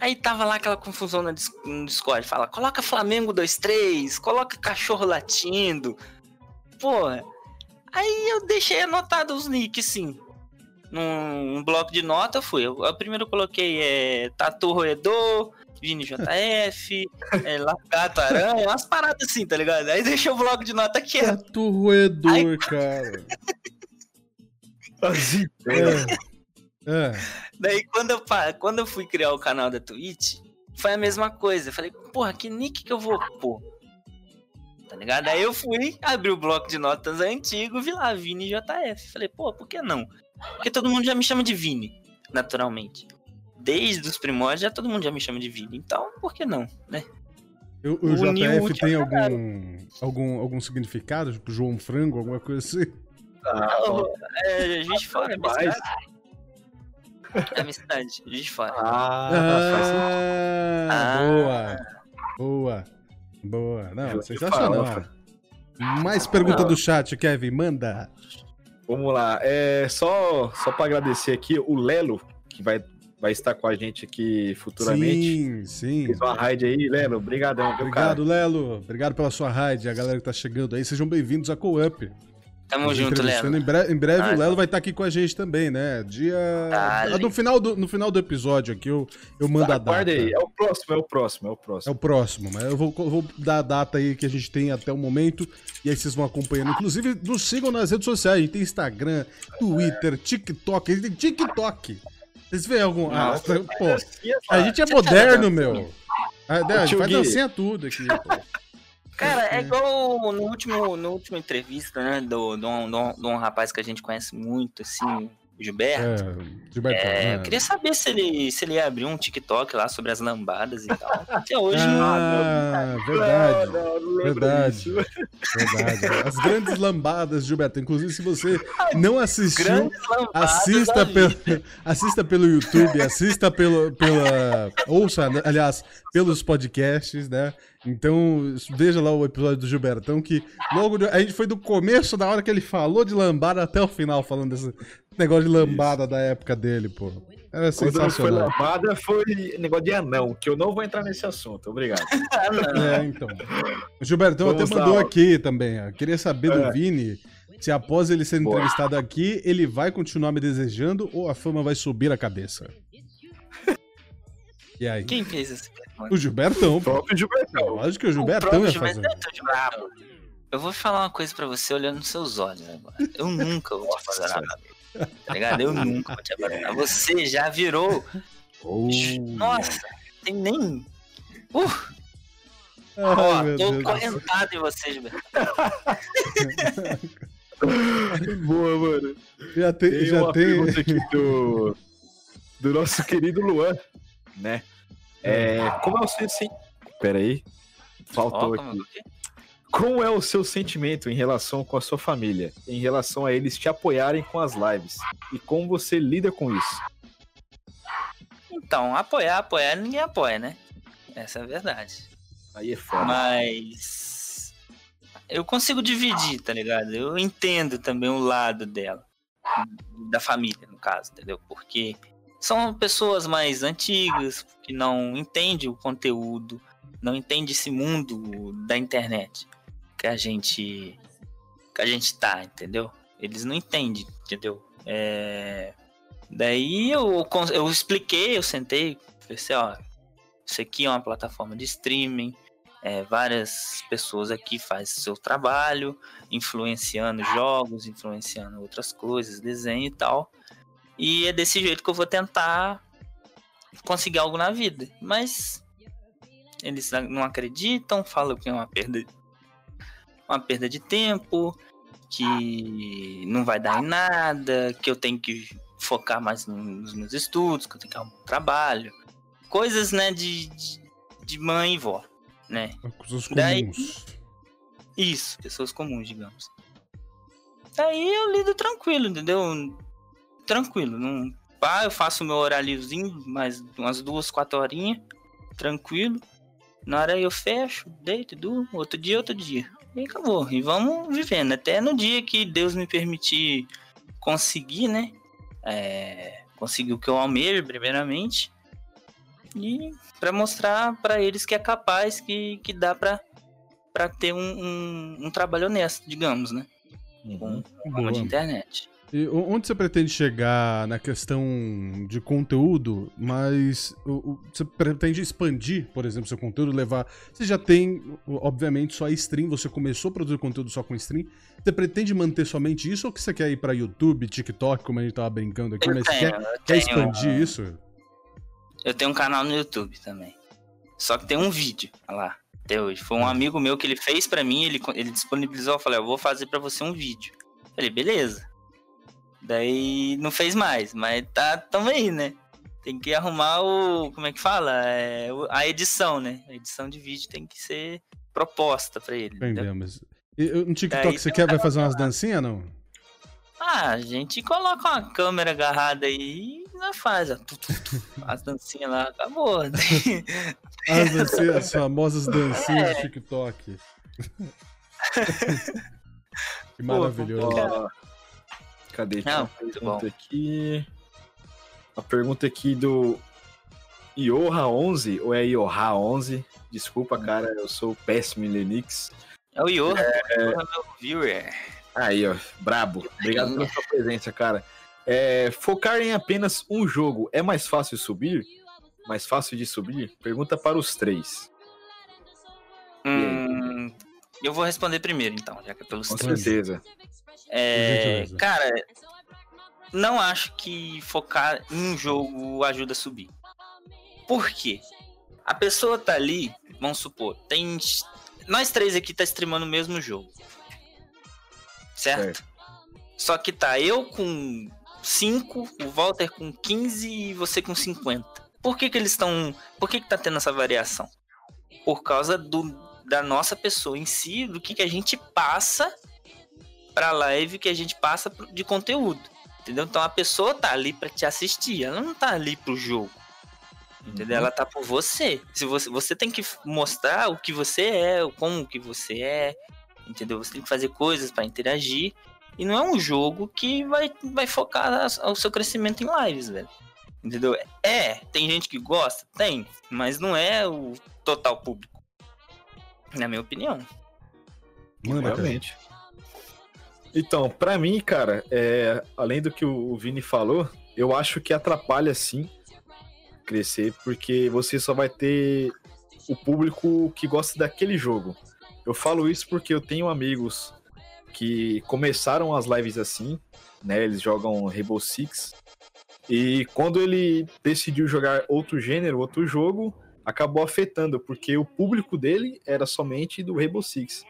Aí tava lá aquela confusão no Discord, fala, coloca Flamengo 23, coloca cachorro latindo. Porra, Aí eu deixei anotado os nicks, sim. Num, bloco de nota, fui. Eu, eu primeiro coloquei é, Tatu Roedor, Vini JF, é, Lacato Aranha, umas paradas assim, tá ligado? Aí deixei o bloco de nota quieto. Tatu Roedor, Aí... cara. Assim, é. é. Daí quando eu, quando eu fui criar o canal da Twitch, foi a mesma coisa. Eu falei, porra, que nick que eu vou pôr? Tá ligado? Aí eu fui, abri o bloco de notas antigo, vi lá Vini JF. Falei, pô, por que não? Porque todo mundo já me chama de Vini, naturalmente. Desde os primórdios já todo mundo já me chama de Vini. Então, por que não, né? O, o JF tem algum, algum, algum significado? Tipo, João Frango, alguma coisa assim? Ah, é, Juiz de Fora. É amistade, Juiz de Fora. Ah, ah, ah, boa. Boa. Boa. Não, sensacional. Mais pergunta do chat, Kevin, manda. Vamos lá. É, só só para agradecer aqui o Lelo, que vai, vai estar com a gente aqui futuramente. Sim, sim. Fez uma raid aí, Lelo. Obrigadão, Obrigado, Lelo. Obrigado pela sua raid. A galera que tá chegando aí, sejam bem-vindos a Co-Up. Tamo junto, Lelo. Em breve, em breve ah, o Lelo vai estar tá aqui com a gente também, né? Dia. Tá, no, final do, no final do episódio aqui eu, eu mando tá, a data. aí, é o próximo, é o próximo, é o próximo. É o próximo, mas eu vou, vou dar a data aí que a gente tem até o momento e aí vocês vão acompanhando. Inclusive, nos sigam nas redes sociais. A gente tem Instagram, Twitter, TikTok. A gente tem TikTok. Vocês veem algum. Ah, pô, a gente é moderno, meu. A, a gente faz dancinha tudo aqui, pô. Cara, é igual no último, no último entrevista, né? Do, de, um, de um- rapaz que a gente conhece muito, assim, o Gilberto. É, Gilberto. É, né? eu queria saber se ele, se ele ia abrir um TikTok lá sobre as lambadas e tal. Até hoje não. Ah, verdade. Não, não Verdade. disso. Verdade. As grandes lambadas, Gilberto. Inclusive, se você não assistiu, Grandes lambadas assista, pelo, assista pelo YouTube, assista pelo, pela. Ouça, né, aliás, pelos podcasts, né? Então, veja lá o episódio do Gilbertão, que logo de- a gente foi do começo, da hora que ele falou de lambada, até o final, falando desse negócio de lambada da época dele, pô. Era Quando foi sensacional. lavada foi negócio de anão, que eu não vou entrar nesse assunto, obrigado. É, então. O Gilbertão Vamos até lá, mandou ó. aqui também. ó. Queria saber do É. Vini se após ele ser Boa. entrevistado aqui, ele vai continuar me desejando ou a fama vai subir a cabeça? E aí? Quem fez essa pergunta? O Gilbertão, pô. Próprio Gilbertão. Lógico que o O Gilbertão próprio ia fazer. Gilberto é brabo. Eu vou falar uma coisa pra você olhando nos seus olhos agora. Eu nunca vou te fazer nada. Tá ligado? Eu nunca vou te abandonar. Você já virou. Oh. Nossa, tem nem. Uh, Ai, ó, tô Deus. correntado em você, Gilberto. Boa, mano. Já tem. Tem já uma tem... pergunta aqui do, do nosso querido Luan, né? É, como é o seu sen- Pera aí. Faltou Ó, aqui. Como é o seu sentimento em relação com a sua família? Em relação a eles te apoiarem com as lives? E como você lida com isso? Então, apoiar, apoiar, ninguém apoia, né? Essa é a verdade. Aí é foda. Mas eu consigo dividir, tá ligado? Eu entendo também o lado dela, da família, no caso, entendeu? Porque são pessoas mais antigas que não entendem o conteúdo, não entendem esse mundo da internet que a gente que a gente tá, entendeu? Eles não entendem, entendeu? É... Daí eu, eu expliquei, eu sentei, falei assim, ó, isso aqui é uma plataforma de streaming, é, várias pessoas aqui fazem seu trabalho, influenciando jogos, influenciando outras coisas, desenho e tal. E é desse jeito que eu vou tentar conseguir algo na vida. Mas eles não acreditam, falam que é uma perda, uma perda de tempo, que não vai dar em nada, que eu tenho que focar mais no- nos meus estudos, que eu tenho que arrumar um trabalho. Coisas, né, de, de, mãe e vó, né? Daí- comuns. Isso, pessoas comuns, digamos. Aí eu lido tranquilo, entendeu? Tranquilo. Não... Pá, eu faço o meu horáriozinho, mais umas duas, quatro horinhas, tranquilo. Na hora eu fecho, deito, durmo, outro dia, outro dia. E acabou. E vamos vivendo. Até no dia que Deus me permitir conseguir, né? É, conseguir o que eu almejo, primeiramente. E para mostrar para eles que é capaz, que, que dá pra para ter um, um, um trabalho honesto, digamos, né? Com uma de internet. E onde você pretende chegar na questão de conteúdo, mas você pretende expandir, por exemplo, seu conteúdo, levar. Você já tem, obviamente, só a stream, você começou a produzir conteúdo só com stream. Você pretende manter somente isso ou que você quer ir pra YouTube, TikTok, como a gente tava brincando aqui, Eu mas tenho, quer, eu quer tenho, expandir isso? eu tenho um canal no YouTube também. Só que tem um vídeo lá, até hoje. Foi um amigo meu que ele fez pra mim, ele, ele disponibilizou, eu falei, eu vou fazer pra você um vídeo. Falei, beleza. Daí não fez mais, mas tá também, né? Tem que arrumar o. Como é que fala? É, a edição, né? A edição de vídeo tem que ser proposta pra ele. Entendemos. E, no TikTok Daí você quer vai fazer umas dancinhas, não? Ah, a gente coloca uma câmera agarrada aí e nós faz, ó. Tu, tu, tu, as dancinhas lá, acabou. As dancinhas, as famosas dancinhas É. do TikTok. que maravilhoso. Pô, cadê? Não, muito pergunta aqui. A pergunta aqui do Ioha11, ou é Ioha11? Desculpa, cara, eu sou péssimo em Linux. É o Johan, é... meu viewer. Aí, ó, brabo. Obrigado pela sua presença, cara. É, focar em apenas um jogo é mais fácil subir? Mais fácil de subir? Pergunta para os três. Hum, eu vou responder primeiro, então, já que é pelos Com três. certeza. É, cara, não acho que focar em um jogo ajuda a subir. Por quê? A pessoa tá ali, vamos supor, tem. Nós três aqui tá streamando o mesmo jogo. Certo? certo. Só que tá eu com 5, o Walter com 15 e você com 50. Por que que eles estão... Por que que tá tendo essa variação? Por causa do, da nossa pessoa em si, do que que a gente passa pra live, que a gente passa de conteúdo. Entendeu? Então a pessoa tá ali para te assistir, ela não tá ali pro jogo. Entendeu? Uhum. Ela tá por você. Se você, você tem que mostrar o que você é, como que você é, entendeu? Você tem que fazer coisas para interagir. E não é um jogo que vai, vai focar o seu crescimento em lives, velho. Entendeu? É, tem gente que gosta? Tem, mas não é o total público. Na minha opinião. Mano, realmente. Então, para mim, cara, é, além do que o Vini falou, eu acho que atrapalha sim crescer, porque você só vai ter o público que gosta daquele jogo. Eu falo isso porque eu tenho amigos que começaram as lives assim, né? Eles jogam Rainbow Six. E quando ele decidiu jogar outro gênero, outro jogo, acabou afetando, porque o público dele era somente do Rainbow Six.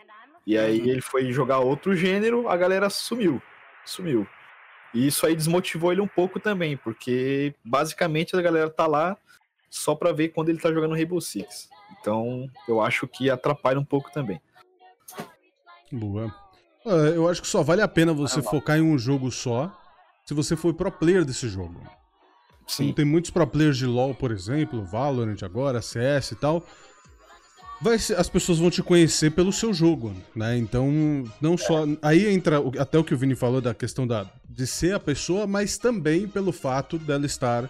E aí uhum. ele foi jogar outro gênero, a galera sumiu. Sumiu. E isso aí desmotivou ele um pouco também, porque basicamente a galera tá lá só pra ver quando ele tá jogando Rainbow Six. Então eu acho que atrapalha um pouco também. Boa. É, eu acho que só vale a pena você focar em um jogo só se você for pro player desse jogo. Sim. Como tem muitos pro players de LoL, por exemplo, Valorant agora, CS e tal. Vai as pessoas vão te conhecer pelo seu jogo, né? Então, não só. Aí entra até o que o Vini falou da questão da, de ser a pessoa, mas também pelo fato dela estar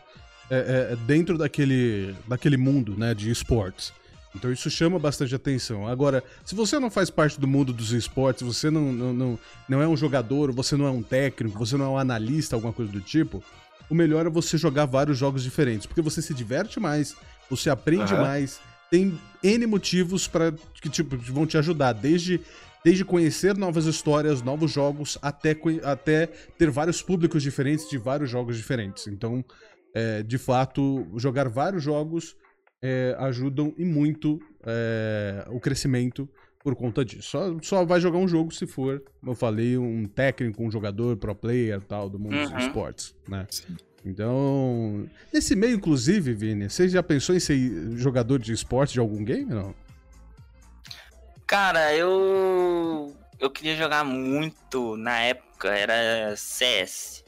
é, é, dentro daquele, daquele mundo, né, de esportes. Então isso chama bastante atenção. Agora, se você não faz parte do mundo dos esportes, você não, não, não, não é um jogador, você não é um técnico, você não é um analista, alguma coisa do tipo, o melhor é você jogar vários jogos diferentes, porque você se diverte mais, você aprende uhum. mais, tem N motivos para que tipo, vão te ajudar, desde desde conhecer novas histórias, novos jogos, até, até ter vários públicos diferentes de vários jogos diferentes. Então, é, de fato, jogar vários jogos é, ajudam e muito é, o crescimento por conta disso. Só, só vai jogar um jogo se for, como eu falei, um técnico, um jogador, pro player tal, do mundo uhum. dos esportes, né? Sim. Então, nesse meio, inclusive, Vini, você já pensou em ser jogador de esporte de algum game, não? Cara, eu eu queria jogar muito na época, era CS.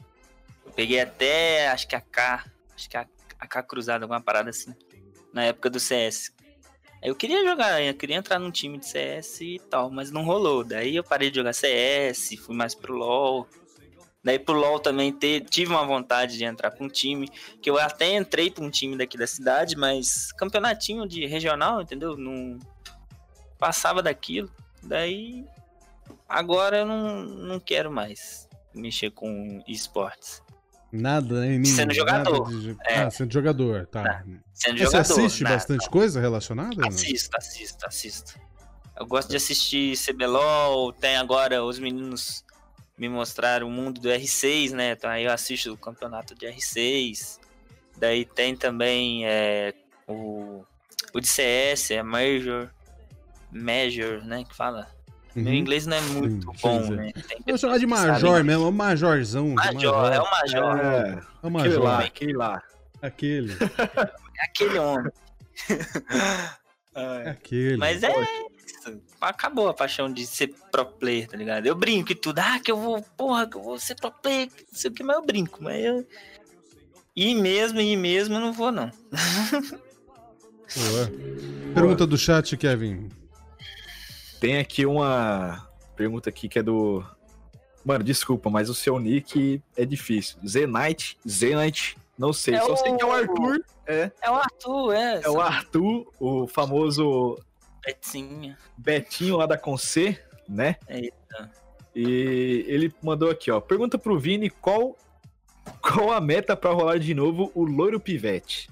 Eu peguei até, acho que a K, acho que a, a K cruzada, alguma parada assim na época do CS. Eu queria jogar, eu queria entrar num time de CS e tal, mas não rolou. Daí eu parei de jogar CS, fui mais pro LoL. Daí pro LoL também ter, tive uma vontade de entrar pra um time, que eu até entrei pra um time daqui da cidade, mas campeonatinho de regional, entendeu? Não passava daquilo. Daí agora eu não, não quero mais mexer com esportes. Nada, né? sendo jogador. De... É. Ah, sendo jogador, tá. Sendo jogador. Você assiste nada. bastante coisa relacionada? Assisto, né? assisto, assisto. Eu gosto de assistir CBLOL, tem agora os meninos me mostraram o mundo do R6, né? Então aí eu assisto o campeonato de R6. Daí tem também é, o, o de CS, é Major, Major, né? Que fala. Uhum. Meu inglês não é muito sim, bom, sim, né? Vou chamar de Major mesmo, é um Majorzão. Major, major, é o Major. É, é o Major. Aquele lá, aquele lá. Aquele. É aquele homem. é aquele. Mas é isso. Acabou a paixão de ser pro player, tá ligado? Eu brinco e tudo. Ah, que eu vou, porra, que eu vou ser pro player, não sei o que, mas eu brinco. Mas eu. E mesmo, e mesmo eu não vou, não. Boa. Pergunta do chat, Kevin. Tem aqui uma pergunta aqui que é do. Mano, desculpa, mas o seu nick é difícil. Zenite, Zenite, não sei. É Só o... sei que é o Arthur. É, é o Arthur, é. É o Arthur, o famoso. Betinho. Betinho lá da Conce, né? Eita. E ele mandou aqui, ó. Pergunta pro Vini qual, qual a meta para rolar de novo o Loiro Pivete.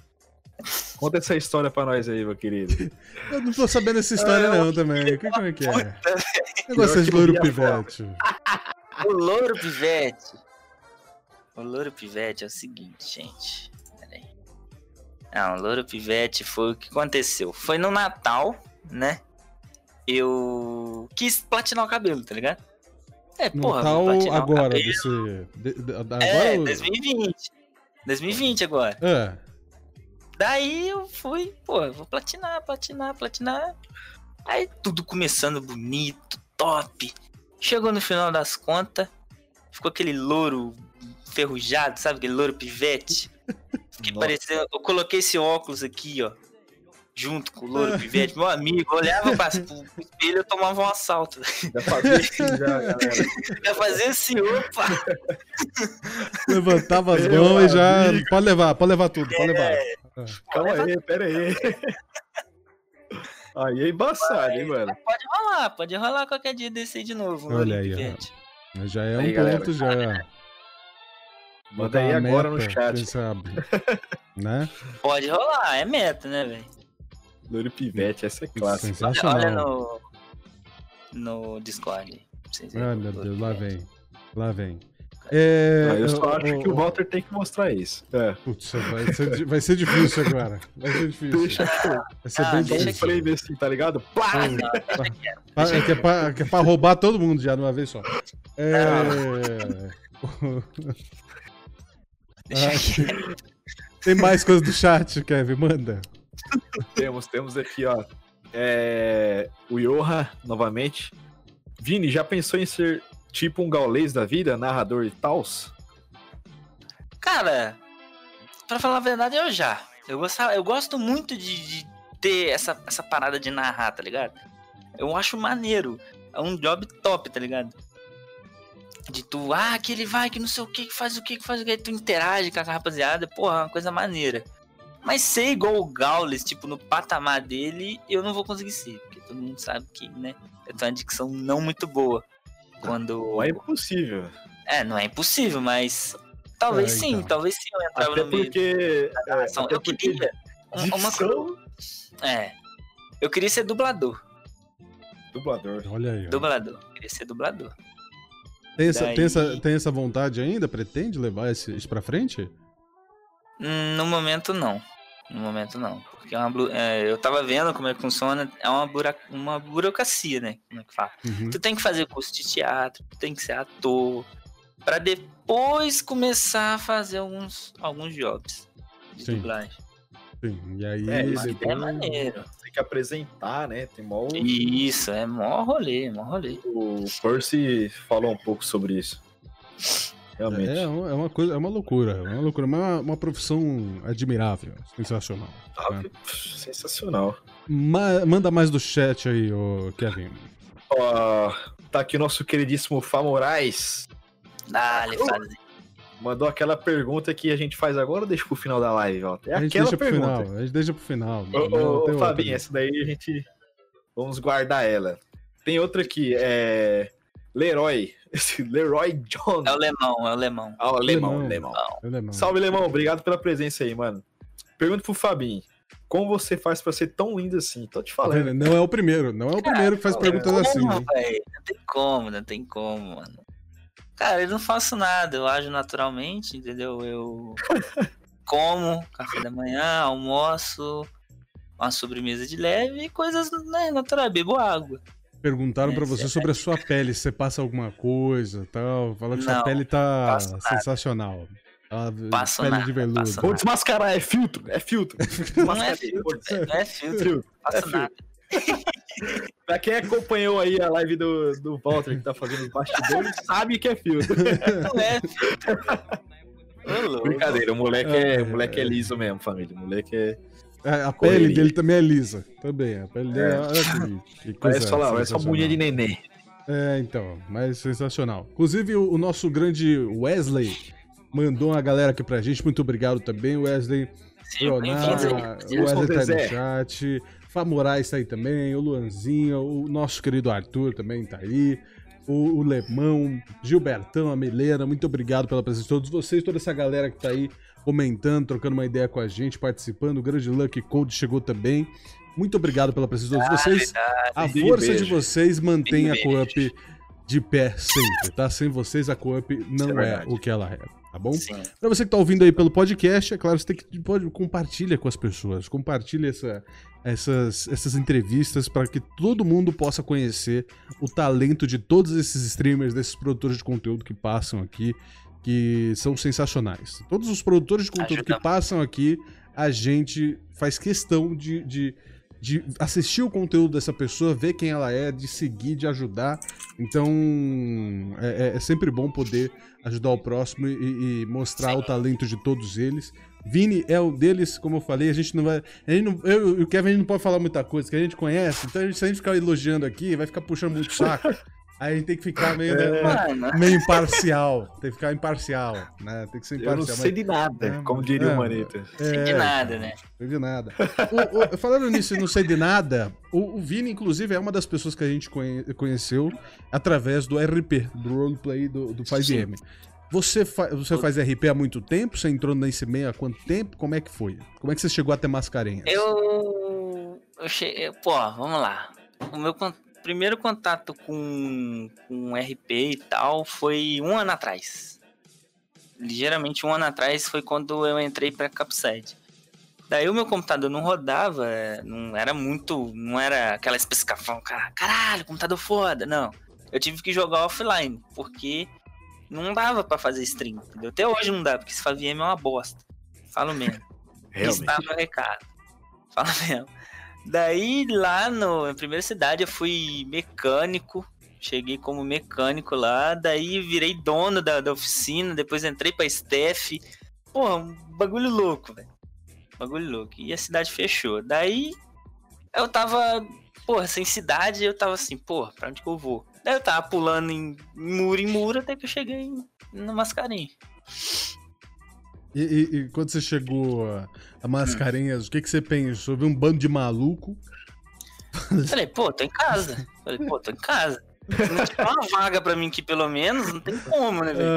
Conta essa história pra nós aí, meu querido. Eu não tô sabendo essa história, não, também. Como é que é? Eu gosto de louro pivete. O louro pivete. o Louro Pivete é o seguinte, gente. Pera aí. Não, o Louro Pivete foi o que aconteceu. Foi no Natal, né? Eu quis platinar o cabelo, tá ligado? É, porra, Natal agora, desse. De, de, agora é, 2020. 2020 agora. É. Daí eu fui, pô, vou platinar, platinar, platinar. Aí tudo começando bonito, top. Chegou no final das contas, ficou aquele louro ferrujado, sabe? Aquele louro pivete. Que parecia. Eu coloquei esse óculos aqui, ó. Junto com o louro pivete, meu amigo, olhava pra, pro espelho e tomava um assalto. Já fazia assim, já, galera. Já fazia assim, opa! Levantava as mãos e já. Pode levar, pode levar tudo, pode levar. É... Calma aí, pera aí. Aí é embaçado, hein, mano? Pode rolar, pode rolar qualquer dia desse aí de novo. Olha aí, ó. Já é aí, um galera. ponto, já. Manda aí agora no chat. Sabe, né? Pode rolar, é meta, né, velho? Louro Pivete, essa é clássica. Sensacional. Olha no, no Discord. Ai, meu Deus, lá vem. Lá vem. É, ah, eu só acho que o Walter tem que mostrar isso. É. Putz, vai ser, vai ser difícil agora. Vai ser difícil. Deixa vai ser ah, bem difícil. um frame assim, tá ligado? Plá! Ah, é, que é, pra, que é pra roubar todo mundo já de uma vez só. É. ah, tem mais coisa do chat, Kevin? Manda. Temos, temos aqui, ó. É, o Yoha, novamente. Vini, já pensou em ser Tipo um gaulês da vida, narrador e tals? Cara, pra falar a verdade, eu já. Eu, gostava, eu gosto muito de, de ter essa, essa parada de narrar, tá ligado? Eu acho maneiro. É um job top, tá ligado? De tu, ah, que ele vai, que não sei o que, que faz o que, que faz o que, tu interage com a rapaziada, porra, é uma coisa maneira. Mas ser igual o Gaules, tipo, no patamar dele, eu não vou conseguir ser, porque todo mundo sabe que, né, eu tenho uma dicção não muito boa. Quando. Não é impossível. É, não é impossível, mas. Talvez é, sim, então. talvez sim eu entrava até no porque, meio. É, eu queria. Uma coisa. É. Eu queria ser dublador. Dublador. Olha aí. Dublador. Eu queria ser dublador. Tem essa, Daí... tem, essa, tem essa vontade ainda? Pretende levar isso pra frente? Hum, no momento, não. No momento, não. Porque é uma, é, eu tava vendo como é que funciona, é uma, bura, uma burocracia, né? Como é que fala? Uhum. Tu tem que fazer curso de teatro, tu tem que ser ator, para depois começar a fazer alguns, alguns jobs de Sim. dublagem. Sim, e aí é, depois... é maneiro. Tem que apresentar, né? Tem mó... Isso, é mó rolê, mó rolê. O Percy falou um pouco sobre isso. Realmente. É, é, uma coisa, é uma loucura, é uma loucura, mas é uma, uma profissão admirável, sensacional. Ah, né? Sensacional. Ma manda mais do chat aí, ô Kevin. Ó, tá aqui o nosso queridíssimo Fá Moraes. Dale, uh, Mandou aquela pergunta que a gente faz agora ou deixa pro final da live, ó? É a gente aquela deixa pergunta. Pro final, a gente deixa pro final. Ô, ô, ô Fabinho, essa daí a gente. Vamos guardar ela. Tem outra aqui, é. Leroy. Esse Leroy Jones. É o Lemão, é o Lemão. Ah, o Lemão, Lemão. Lemão. Salve, Lemão. Obrigado pela presença aí, mano. Pergunta pro Fabinho. Como você faz pra ser tão lindo assim? Tô te falando. Não é o primeiro, não é o primeiro que faz perguntas como, assim. Véio? Não tem como, não tem como, mano. Cara, eu não faço nada, eu ajo naturalmente, entendeu? Eu como café da manhã, almoço, uma sobremesa de leve e coisas né, naturais, bebo água. Perguntaram é, para você sobre a sua pele, se você passa alguma coisa tal. Fala que não, sua pele tá sensacional. A passo pele nada, de veludo. Vou desmascarar, é filtro, é filtro. Não é filtro, não é filtro. Passo é filtro. nada. pra quem acompanhou aí a live do, do Walter que tá fazendo os bastidores, sabe que é filtro. Não é filtro. Brincadeira, o moleque é, o moleque é liso mesmo, família. O moleque é. É, a Correria. pele dele também é lisa. Também, a pele dele é. é, é parece só, parece só mulher de neném. É, então, mas sensacional. Inclusive, o, o, nosso grande Wesley mandou uma galera aqui pra gente. Muito obrigado também, Wesley. Sim, Leonardo, o Wesley tá no chat. Fá Moraes tá aí também, o Luanzinho, o nosso querido Arthur também tá aí. O, o Lemão, Gilbertão, a Milena, muito obrigado pela presença de todos vocês, toda essa galera que tá aí comentando, trocando uma ideia com a gente, participando. O grande Lucky Code chegou também. Muito obrigado pela presença de todos vocês. a força de vocês mantém a Coop de pé sempre, tá? Sem vocês a Coop não é, é o que ela é, tá bom? Sim. Pra você que tá ouvindo aí pelo podcast, é claro, você tem que pode, compartilha com as pessoas, compartilha essa, essas, essas entrevistas para que todo mundo possa conhecer o talento de todos esses streamers, desses produtores de conteúdo que passam aqui, que são sensacionais. Todos os produtores de conteúdo Ajuda. que passam aqui, a gente faz questão de, de de assistir o conteúdo dessa pessoa, ver quem ela é, de seguir, de ajudar. Então é, é, é sempre bom poder ajudar o próximo e, e mostrar Sim. o talento de todos eles. Vini é um deles, como eu falei, a gente não vai. A gente não, eu e o Kevin a gente não pode falar muita coisa que a gente conhece, então a gente, se a gente ficar elogiando aqui, vai ficar puxando muito saco. Aí a gente tem que ficar meio, é. né, meio imparcial. Tem que ficar imparcial, né? Tem que ser imparcial. Eu não sei mas... de nada, é, como diria é, o Manita. É, sei de nada, né? Sei de nada. o, o, falando nisso, não sei de nada, o, o, Vini, inclusive, é uma das pessoas que a gente conhe, conheceu através do RP, do roleplay do, do 5M. Você, fa você faz RP há muito tempo? Você entrou nesse meio há quanto tempo? Como é que foi? Como é que você chegou até Mascarenhas? Eu. eu cheguei. Pô, vamos lá. O meu, primeiro contato com, com RP e tal foi um ano atrás. Ligeiramente um ano atrás foi quando eu entrei pra Capside. Daí o meu computador não rodava, não era muito. Não era aquela especificação, caralho, computador foda. Não. Eu tive que jogar offline, porque não dava para fazer stream, entendeu? Até hoje não dá, porque esse FAVM é uma bosta. Falo mesmo. Realmente. Está no recado. Fala mesmo. Daí lá no, na primeira cidade eu fui mecânico. Cheguei como mecânico lá, daí virei dono da, da oficina, depois entrei pra staff. Porra, um bagulho louco, velho. Bagulho louco. E a cidade fechou. Daí eu tava, porra, sem cidade, eu tava assim, porra, pra onde que eu vou? Daí eu tava pulando em muro em muro até que eu cheguei no Mascarinha. E, e, e, quando você chegou a, a Mascarenhas, hum. o que, que você pensou? Viu um bando de maluco? Falei, pô, tô em casa. Falei, pô, tô em casa. Não tinha uma vaga pra mim aqui, pelo menos, não tem como, né, velho?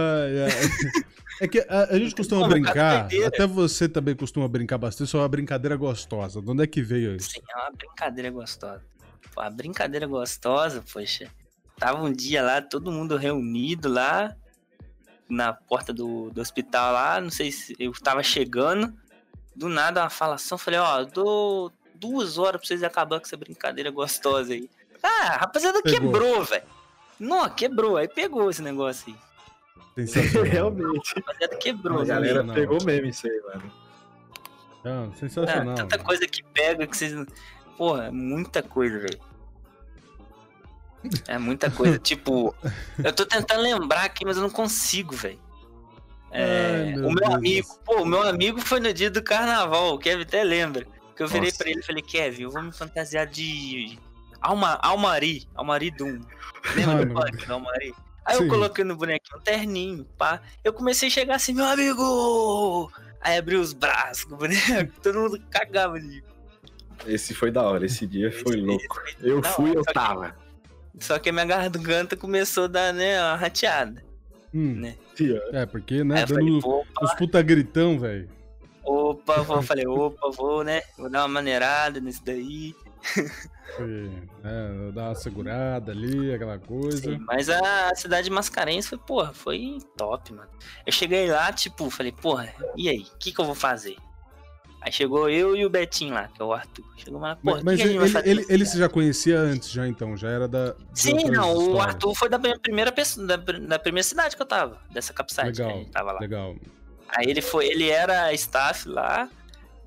É que a, a gente costuma Pô, brincar, até você também costuma brincar bastante, só é uma brincadeira gostosa. De onde é que veio isso? Sim, é uma brincadeira gostosa. Pô, a brincadeira gostosa, poxa. Tava um dia lá, todo mundo reunido lá, na porta do, do hospital lá, não sei se eu tava chegando, do nada uma falação, falei, ó, dou duas horas pra vocês acabar com essa brincadeira gostosa aí. Ah, a rapaziada pegou. quebrou, velho. Não, quebrou, aí pegou esse negócio aí. Realmente. A rapaziada quebrou. A galera não. pegou mesmo isso aí, mano. Não, sensacional. tanta mano. coisa que pega que vocês. Porra, muita coisa, velho. É muita coisa. tipo, eu tô tentando lembrar aqui, mas eu não consigo, velho. É, Ai, meu o meu Deus amigo, pô, o meu amigo foi no dia do carnaval, o Kevin até lembra. Que eu virei pra ele e falei, Kevin, eu vou me fantasiar de Alma, Almari, Almari Doom. Lembra do punk do Almari? Aí Sim. eu coloquei no bonequinho um terninho, pá. Eu comecei a chegar assim, meu amigo! Aí abri os braços com o boneco, todo mundo cagava de Esse foi da hora, esse dia esse foi louco. eu fui, eu tava. Só que a minha garganta começou a dar, né, uma rateada. Hum. Né? É, porque, né, dando falei, os puta gritão, velho. Opa, vou, falei, opa, vou, né, vou dar uma maneirada nisso daí. Sim, é, dar uma segurada ali, aquela coisa. Sim, mas a cidade de Mascarenhas foi, porra, foi top, mano. Eu cheguei lá, tipo, falei, porra, e aí, o que que eu vou fazer? Aí chegou eu e o Betinho lá, que é o Arthur. Chegou lá, porra, Mas, ele, ele, ele, ele se já conhecia antes, já então? Já era da. Sim, não, o Arthur foi da primeira pessoa, da, da, primeira cidade que eu tava, dessa capsite legal, que a gente tava lá. Legal. Aí ele foi, ele era staff lá,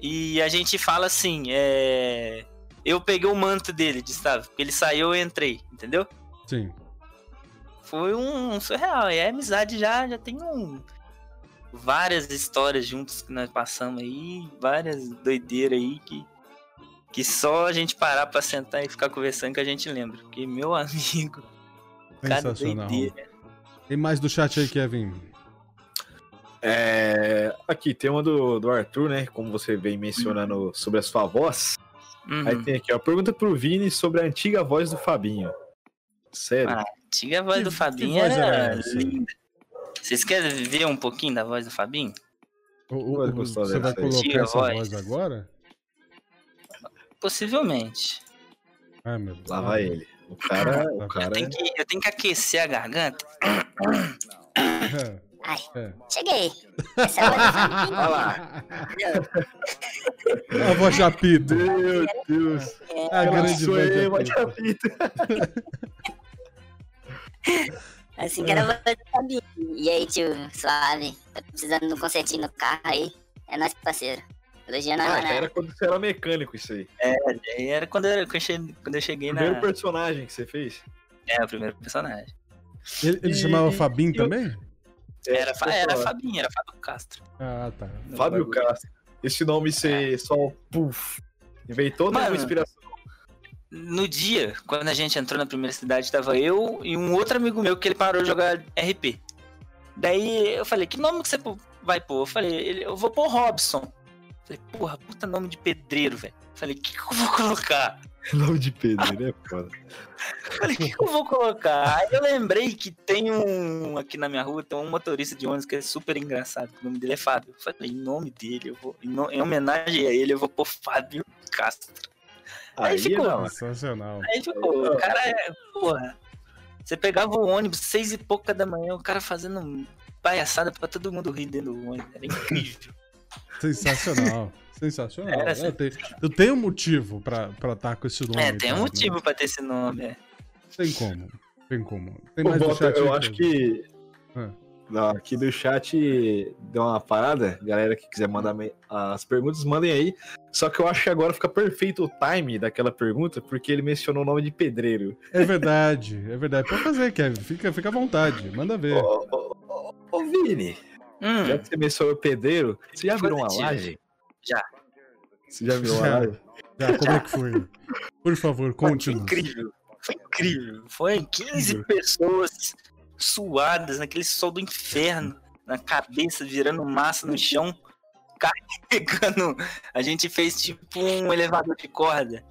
e a gente fala assim, é. Eu peguei o manto dele de staff, porque ele saiu e eu entrei, entendeu? Sim. Foi um surreal, e a amizade já, já tem um várias histórias juntos que nós passamos aí, várias doideiras aí que, que só a gente parar pra sentar e ficar conversando que a gente lembra. Porque, meu amigo, cada doideira. Tem mais do chat aí, Kevin? É, aqui tem uma do, do Arthur, né? Como você vem mencionando sobre a sua voz. Uhum. Aí tem aqui, ó. Pergunta pro Vini sobre a antiga voz do Fabinho. Sério? A antiga voz que, do Fabinho era, era linda. Vocês querem ver um pouquinho da voz do Fabinho? O, o, o, você vai colocar essa voz. voz agora? Possivelmente. Ai, meu Deus. Lá vai ele. O cara. O cara eu, tenho que, eu tenho que aquecer a garganta. Ai, é. cheguei. Essa é a Olha lá. A voz chapita. Meu Deus. É, a grande voz chapita. Assim que era chapita. E aí, tio, suave. Tá precisando de um concertinho no carro aí. É nóis, parceiro. Elogiando ah, era quando você era mecânico isso aí. É, era quando eu, quando eu cheguei, na... O primeiro personagem que você fez? É, o primeiro personagem. Ele, ele e... chamava Fabinho também? Era, era Fabinho, era Fábio Castro. Ah, tá. Fábio Castro. Esse nome ser é. só puf. Inventou uma inspiração. No dia, quando a gente entrou na primeira cidade, tava eu e um outro amigo meu que ele parou de jogar RP. Daí eu falei, que nome que você vai pôr? Eu falei, eu vou pôr Robson. Falei, porra, puta nome de pedreiro, velho. Falei, o que, que eu vou colocar? Nome de pedreiro é foda. Falei, o que, que eu vou colocar? Aí eu lembrei que tem um. Aqui na minha rua tem um motorista de ônibus que é super engraçado. O nome dele é Fábio. Eu falei, em nome dele, eu vou. Em homenagem a ele, eu vou pôr Fábio Castro. Aí, aí ficou. Não, sensacional. Aí ficou. O cara é. Porra. Você pegava o ônibus seis e pouca da manhã, o cara fazendo palhaçada pra todo mundo rir dentro do ônibus. Era incrível. Sensacional. Sensacional. Era, é, tem, eu tenho um motivo pra estar tá com esse nome. É, tem um né? motivo né? pra ter esse nome. É. Tem como. Tem como. Tem mais chat eu acho que. É. aqui do chat deu uma parada. Galera que quiser mandar as perguntas, mandem aí. Só que eu acho que agora fica perfeito o time daquela pergunta, porque ele mencionou o nome de pedreiro. É verdade, é verdade. Pode fazer, Kevin. Fica, fica à vontade. Manda ver. Ô, ô, ô, ô Vini, hum. já que você mencionou pedreiro, você já virou uma laje? Já. Você já viu a live? Já, como é que foi? Por favor, conte-nos. Foi incrível. Foi incrível. Foi 15 pessoas suadas naquele sol do inferno, na cabeça, virando massa no chão, carregando. A gente fez tipo um elevador de corda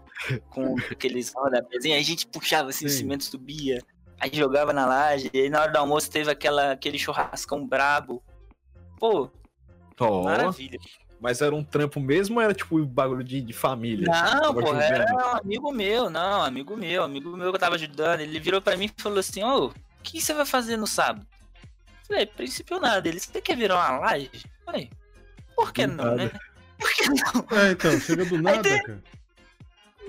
com aqueles. Aí a gente puxava assim, Sim. o cimento subia. Aí jogava na laje. E aí na hora do almoço teve aquela, aquele churrascão brabo. Pô, oh. maravilha. Mas era um trampo mesmo ou era tipo bagulho de, de família? Não, pô, era um amigo meu, não, amigo meu, amigo meu que eu tava ajudando. Ele virou pra mim e falou assim: Ô, o que você vai fazer no sábado? Eu falei, princípio nada. Ele, você quer virar uma laje? Falei, por que não, né? Por que não? É, então, chega do nada, Aí, cara.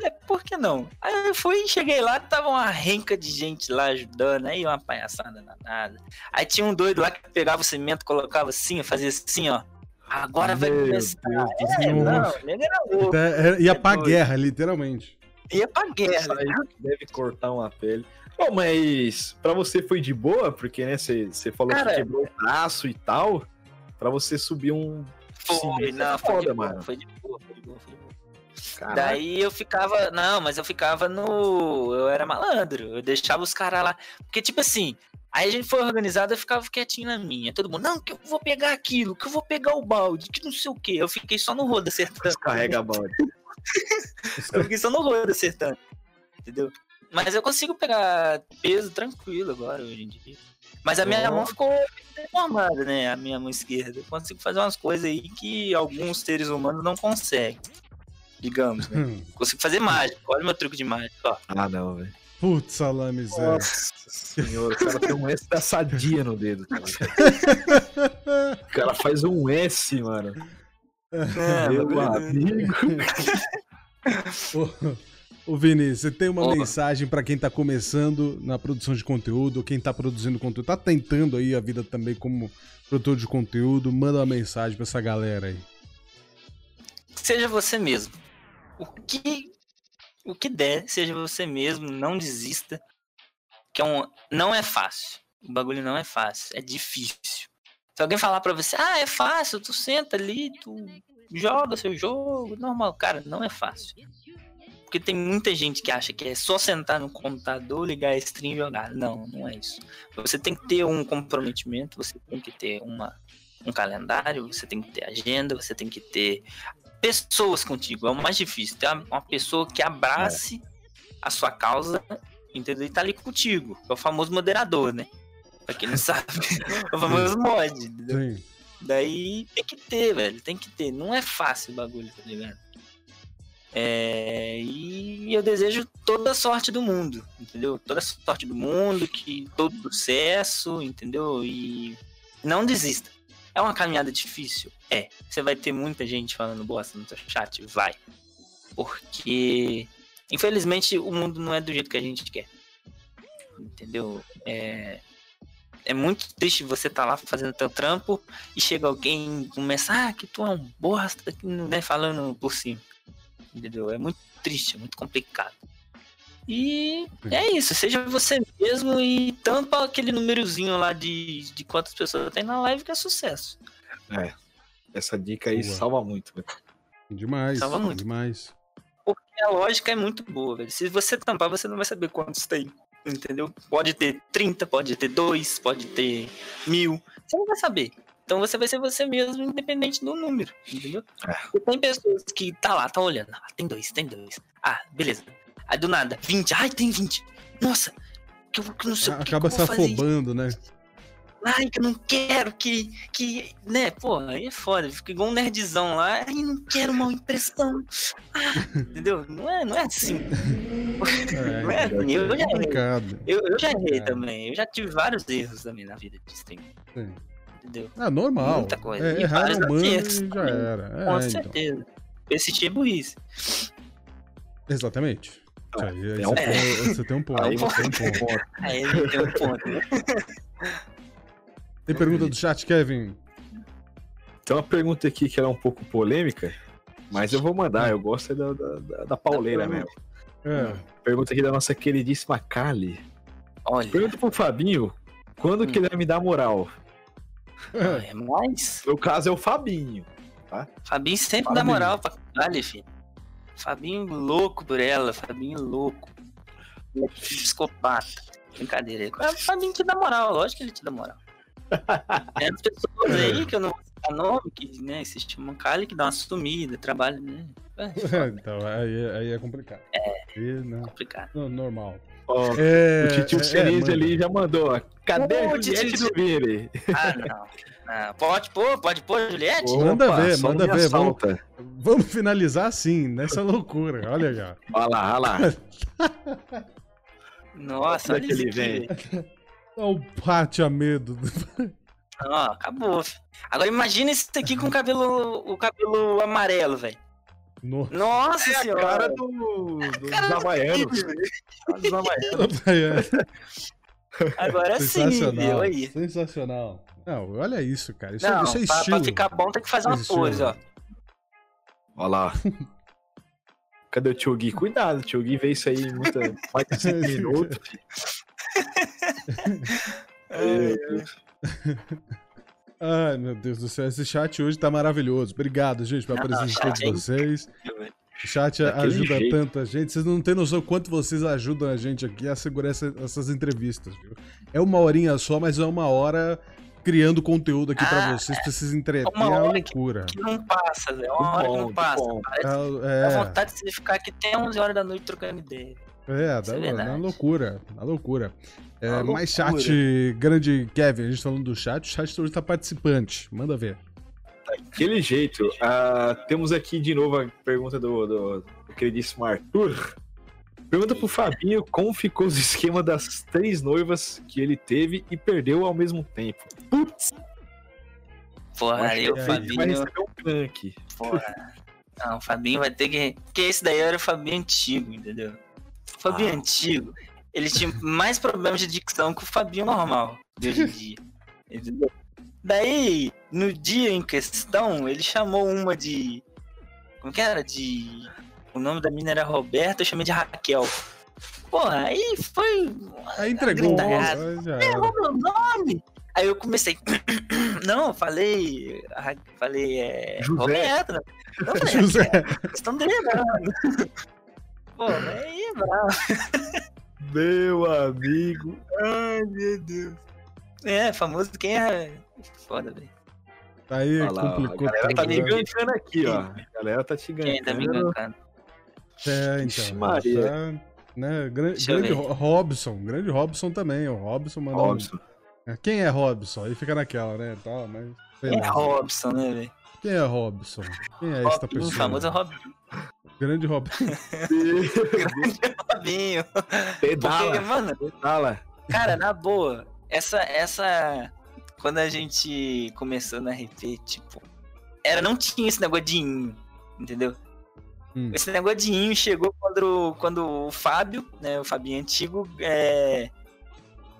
É, por que não? Aí eu fui, cheguei lá, tava uma renca de gente lá ajudando, aí uma palhaçada danada. Aí tinha um doido lá que pegava o cimento, colocava assim, fazia assim, ó. Agora vai começar. É, não, ele era louco. É, ia pra guerra, literalmente. Ia pra guerra. Aí deve cortar uma pele. Bom, mas pra você foi de boa? Porque, né, você, falou Cara, que quebrou o braço e tal. Pra você subir um. Foi, não, foi foda, de boa, mano. Foi de boa, foi de boa, foi de boa. Caraca. Daí eu ficava. Não, mas eu ficava no. Eu era malandro. Eu deixava os caras lá. Porque, tipo assim, Aí a gente foi organizado, eu ficava quietinho na minha. Todo mundo, não, que eu vou pegar aquilo, que eu vou pegar o balde, que não sei o que. Eu fiquei só no rodo acertando. Carrega balde. eu fiquei só no rodo acertando. Entendeu? Mas eu consigo pegar peso tranquilo agora, hoje em dia. Mas a minha oh. mão ficou deformada, né? A minha mão esquerda. Eu consigo fazer umas coisas aí que alguns seres humanos não conseguem. Digamos, né? Hum. Consigo fazer mágica. Olha o meu truque de mágica, ó. Ah, não, velho. Putz, salame Zé. Nossa senhora, o cara tem um S da sadia no dedo. Cara. o cara faz um S, mano. É, Meu amigo. Ô, Vini, você tem uma mensagem para quem tá começando na produção de conteúdo, quem tá produzindo conteúdo, tá tentando aí a vida também como produtor de conteúdo, manda uma mensagem para essa galera aí. Seja você mesmo. O que o que der, seja você mesmo, não desista. Que é um, não é fácil. O bagulho não é fácil, é difícil. Se alguém falar para você, ah, é fácil, tu senta ali, tu joga seu jogo, normal, cara, não é fácil. Porque tem muita gente que acha que é só sentar no computador, ligar a stream e jogar. Não, não é isso. Você tem que ter um comprometimento, você tem que ter uma, um calendário, você tem que ter agenda, você tem que ter pessoas contigo. É o mais difícil. Ter uma pessoa que abrace é. a sua causa, entendeu? E tá ali contigo. É o famoso moderador, né? Pra quem não sabe. é o famoso mod, entendeu? Sim. Daí tem que ter, velho. Tem que ter. Não é fácil o bagulho, tá ligado? É, e eu desejo toda a sorte do mundo, entendeu? Toda a sorte do mundo, que todo sucesso, entendeu? E não desista. É uma caminhada difícil? É. Você vai ter muita gente falando bosta no seu chat? Vai. Porque, infelizmente, o mundo não é do jeito que a gente quer. Entendeu? É, é muito triste você estar tá lá fazendo teu trampo e chega alguém e começa, ah, que tu é um bosta, né, falando por cima entendeu? É muito triste, é muito complicado. E é isso, seja você mesmo e tampa aquele númerozinho lá de, de quantas pessoas tem na live que é sucesso. É, essa dica aí Boa. salva muito. Velho. Demais, salva muito. demais. Porque a lógica é muito boa, velho. Se você tampar, você não vai saber quantos tem, entendeu? Pode ter 30, pode ter 2, pode ter mil, você não vai saber. Então você vai ser você mesmo, independente do número, entendeu? É. Tem pessoas que tá lá, tá olhando. Ah, tem dois, tem dois. Ah, beleza. Aí do nada, 20. Ai, tem 20. Nossa, que eu não sei Acaba o que, que se afobando, né? Ai, que eu não quero que. que né, pô, aí é foda. Fica igual um nerdzão lá. Ai, não quero uma impressão. Ah, entendeu? Não é, não é assim. É, não é assim. Eu, já errei. Eu, eu já errei também. Eu já tive vários erros também na vida de stream. Sim entendeu? Ah, normal. Muita coisa. É, errar no humano e já era. É, Com então. certeza. Esse tipo é burrice. Exatamente. Ah, aí, aí você, tem, você, tem um ponto. Aí você tem um ponto. Aí tem um ponto. Né? Tem pergunta do chat, Kevin? Tem uma pergunta aqui que é um pouco polêmica, mas eu vou mandar, eu gosto da, da, da pauleira mesmo. É. Pergunta aqui da nossa queridíssima Kali. Olha. Pergunta pro Fabinho, quando hum. que ele vai me dar moral? É, mas. No caso é o Fabinho. Tá? Fabinho sempre Fabinho. dá moral pra caralho, filho. Fabinho louco por ela, Fabinho louco. Psicopata. Brincadeira. É, Fabinho te dá moral, lógico que ele te dá moral. Tem as pessoas aí que eu não vou citar nome, que né, se chamam Kali, que dá uma sumida, trabalha, né? Então, aí, aí é complicado. É, e, né? complicado. normal. Oh, é, o Titio é, é ali já mandou. Cadê o Juliette do Vire? Ah, não. Ah, pode pôr, pode pôr, Juliette? Opa, manda ver, manda ver. Vamos, vamos, finalizar assim, nessa loucura. Olha já. Olha lá, olha lá. Nossa, olha, olha que ele vem. Olha o pátio a medo. Não, acabou. Agora imagina isso aqui com o cabelo, o cabelo amarelo, velho. Nossa, Nossa é senhora. a cara do, do, cara dos havaianos. dos havaianos. Agora sim, viu aí. Sensacional. Não, olha isso, cara. Isso, é- Não, isso é pra, estilo. Pra ficar bom tem que fazer uma pose, ó. Olha lá. Cadê o Tio Gui? Cuidado, o Tio Gui vê isso aí muita, mais de 5 minutos. Ai, Ai, meu Deus do céu. Esse chat hoje tá maravilhoso. Obrigado, gente, pela presença de todos vocês. O chat ajuda jeito. tanto a gente. Vocês não têm noção quanto vocês ajudam a gente aqui a segurar essa, essas entrevistas, viu? É uma horinha só, mas é uma hora criando conteúdo aqui ah, pra vocês, pra vocês entreter. É uma loucura. Que, que não passa, é uma hora que não passa. É, Dá vontade de você ficar aqui até 11 horas da noite trocando ideia. É, dá, é uma loucura, uma loucura. É, mais chat, grande Kevin, a gente falando do chat, o chat hoje tá participante, manda ver. Daquele jeito, uh, temos aqui de novo a pergunta do, do, do queridíssimo Arthur. Pergunta pro Fabinho como ficou os esquemas das três noivas que ele teve e perdeu ao mesmo tempo. Putz! Porra, aí o Fabinho. Vai receber um punk. Porra. Não, o Fabinho vai ter que. Porque esse daí era o Fabinho antigo, entendeu? Fabinho ah. antigo, ele tinha mais problemas de dicção que o Fabinho normal de hoje em dia. Entendeu? Daí, no dia em questão, ele chamou uma de. Como que era? De. O nome da mina era Roberta, eu chamei de Raquel. Porra, aí foi. Aí entregou. Errou meu nome. Aí eu comecei. Não, falei. Falei, é. José. Roberta. Não, falei, José. Vocês estão delirando. Pô, aí é bravo. Meu amigo. Ai, meu Deus. É, famoso quem é. Foda, velho. Aí Olha lá, complicou. A galera tá me gankando aqui, ó. A galera tá te gankando. Quem tá me gankando? É, então. Ixi, Maria. Tá, né, grande, grande Robson. Grande Robson também. O Robson mandou. Robson. Um... É, quem é Robson? Aí fica naquela, né? Tal, mas... Quem é Robson, né, velho? Quem é Robson? Quem é esta pessoa? O famoso Robson. Grande Robinho. Grande Robinho. Pedala. Porque, mano, Pedala. cara, na boa, essa, essa. Quando a gente começou na RP, tipo, era, não tinha esse negócio de inho, entendeu? Hum. Esse negócio de inho chegou quando, quando o Fábio, né, o Fabinho antigo, é,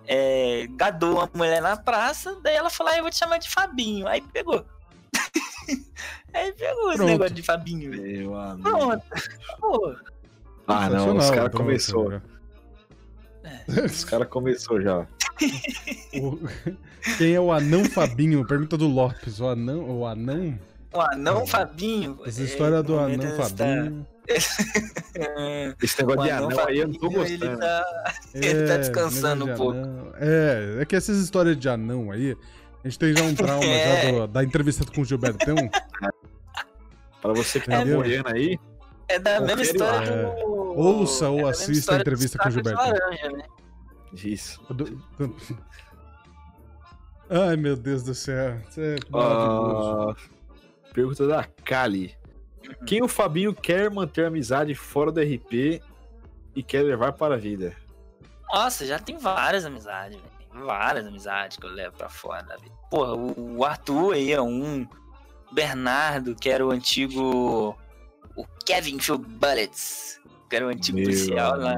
é, gadou uma mulher na praça, daí ela falou, ah, eu vou te chamar de Fabinho. Aí pegou. Aí pegou esse Pronto. negócio de Fabinho, velho. Meu amigo. Pronto. Pô, Ah, não, os caras começou. né? Os caras começou já. O- Quem é o anão Fabinho? Pergunta do Lopes. O anão. O anão? o anão Fabinho. Essa é, história do anão tá- Fabinho. é, Esse o negócio de anão anão aí eu não tô Fabinho, ele gostando. tá- Ele tá descansando um pouco. anão. É, é que essas histórias de anão aí, a gente tem já um trauma É. já do- da entrevista com o Gilbertão. Pra você que tá apoiando aí, É da mesma história lá. do. Ouça ou é assista a entrevista com o Gilberto. laranja, né? isso. Do- Ai, meu Deus do céu. Isso é maravilhoso. Ah, pergunta da Kali. Quem o Fabinho quer manter amizade fora do RP e quer levar para a vida? Nossa, já tem várias amizades, velho. Várias amizades que eu levo pra fora da vida. Porra, o Arthur aí é um. O Bernardo, que era o antigo. O Kevin Phil Bullets, que era o antigo Meu policial lá,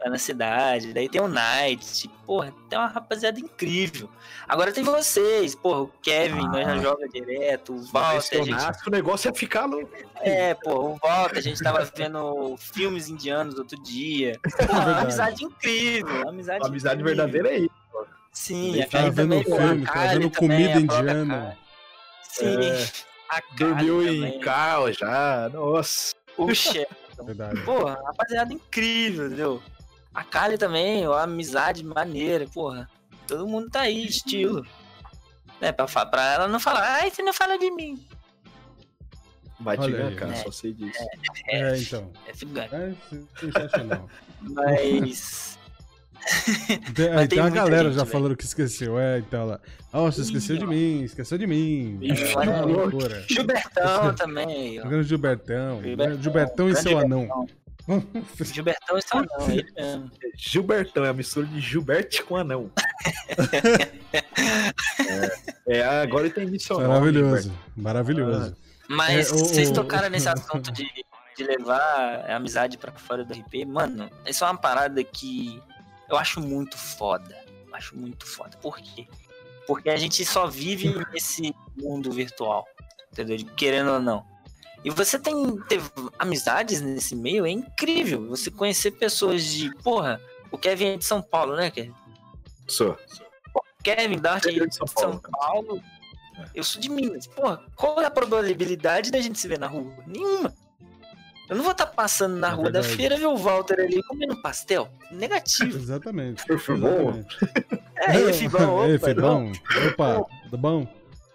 lá na cidade. Daí tem o Knight. Porra, tem uma rapaziada incrível. Agora tem vocês, porra, o Kevin, nós já Ah. joga direto, o Walter, gente o negócio ia ficar louco. é, pô, o Volta, a gente tava vendo filmes indianos outro dia. Pô, uma verdade. amizade incrível. Uma amizade, A amizade incrível. verdadeira é isso. Sim, Ele Kali vendo também, a filme, tava Kali vendo também, comida própria indiana. Sim, É. a Kali Dormiu também, em carro já. Nossa. o chefe. Verdade. Porra, rapaziada incrível, entendeu? A Kali também, ó, amizade maneira, porra. Todo mundo tá aí, estilo. Né, pra, pra ela não falar, ai, você não fala de mim. Vai te cara, né? só sei disso. É, então. É figura. É sensacional. Mas. Tem, tem tem uma galera gente, já velho. falando que esqueceu. É, então lá. Ah, você esqueceu Ih, de ó. mim, esqueceu de mim. Ih, É, ah, loucura. Gilbertão também, ó. Jogando Gilbertão. Gilbertão, Gilbertão e seu anão. Gilbertão está não, ele mesmo. Gilbertão, é a mistura de Gilbert com anão. é, é, agora entendi seu nome, Maravilhoso. Maravilhoso. Mas É, o- vocês o- tocaram nesse assunto de, de levar a amizade pra fora do RP, mano, isso é uma parada que eu acho muito foda. Eu acho muito foda. Por quê? Porque a gente só vive nesse mundo virtual, entendeu? Querendo ou não. E você tem ter amizades nesse meio, é incrível. Você conhecer pessoas de, porra, o Kevin é de São Paulo, né, Kevin? Sou. Kevin Dart é de São São Paulo, Paulo. Eu sou de Minas. Porra, qual é a probabilidade da gente se ver na rua? Nenhuma. Eu não vou estar passando na É rua da verdade. feira e ver o Walter ali comendo pastel. Negativo. Exatamente. Foi bom. Exatamente. É, aí, Fibão, Ei, opa, Fibão. Opa, tudo bom?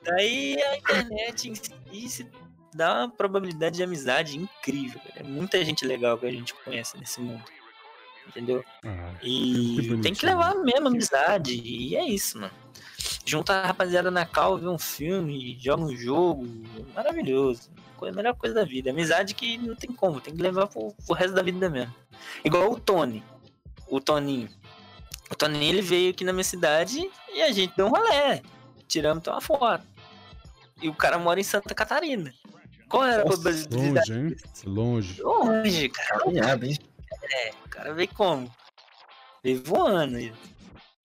Daí a internet em si se dá uma probabilidade de amizade incrível. É muita gente legal que a gente conhece nesse mundo. Entendeu? Ah, E Que tem que levar a mesma amizade. E é isso, mano. Junta a rapaziada na cal, vê um filme, joga um jogo. Maravilhoso. Coisa- A melhor coisa da vida. Amizade que não tem como, tem que levar pro, pro resto da vida mesmo. Igual o Tony. O Toninho. O Toninho ele veio aqui na minha cidade e a gente deu um rolé. Tiramos uma foto. E o cara mora em Santa Catarina. Qual era a Nossa, probabilidade? longe, hein? Longe. Longe, cara. Caminhada, hein? O cara veio como? Veio voando. ele.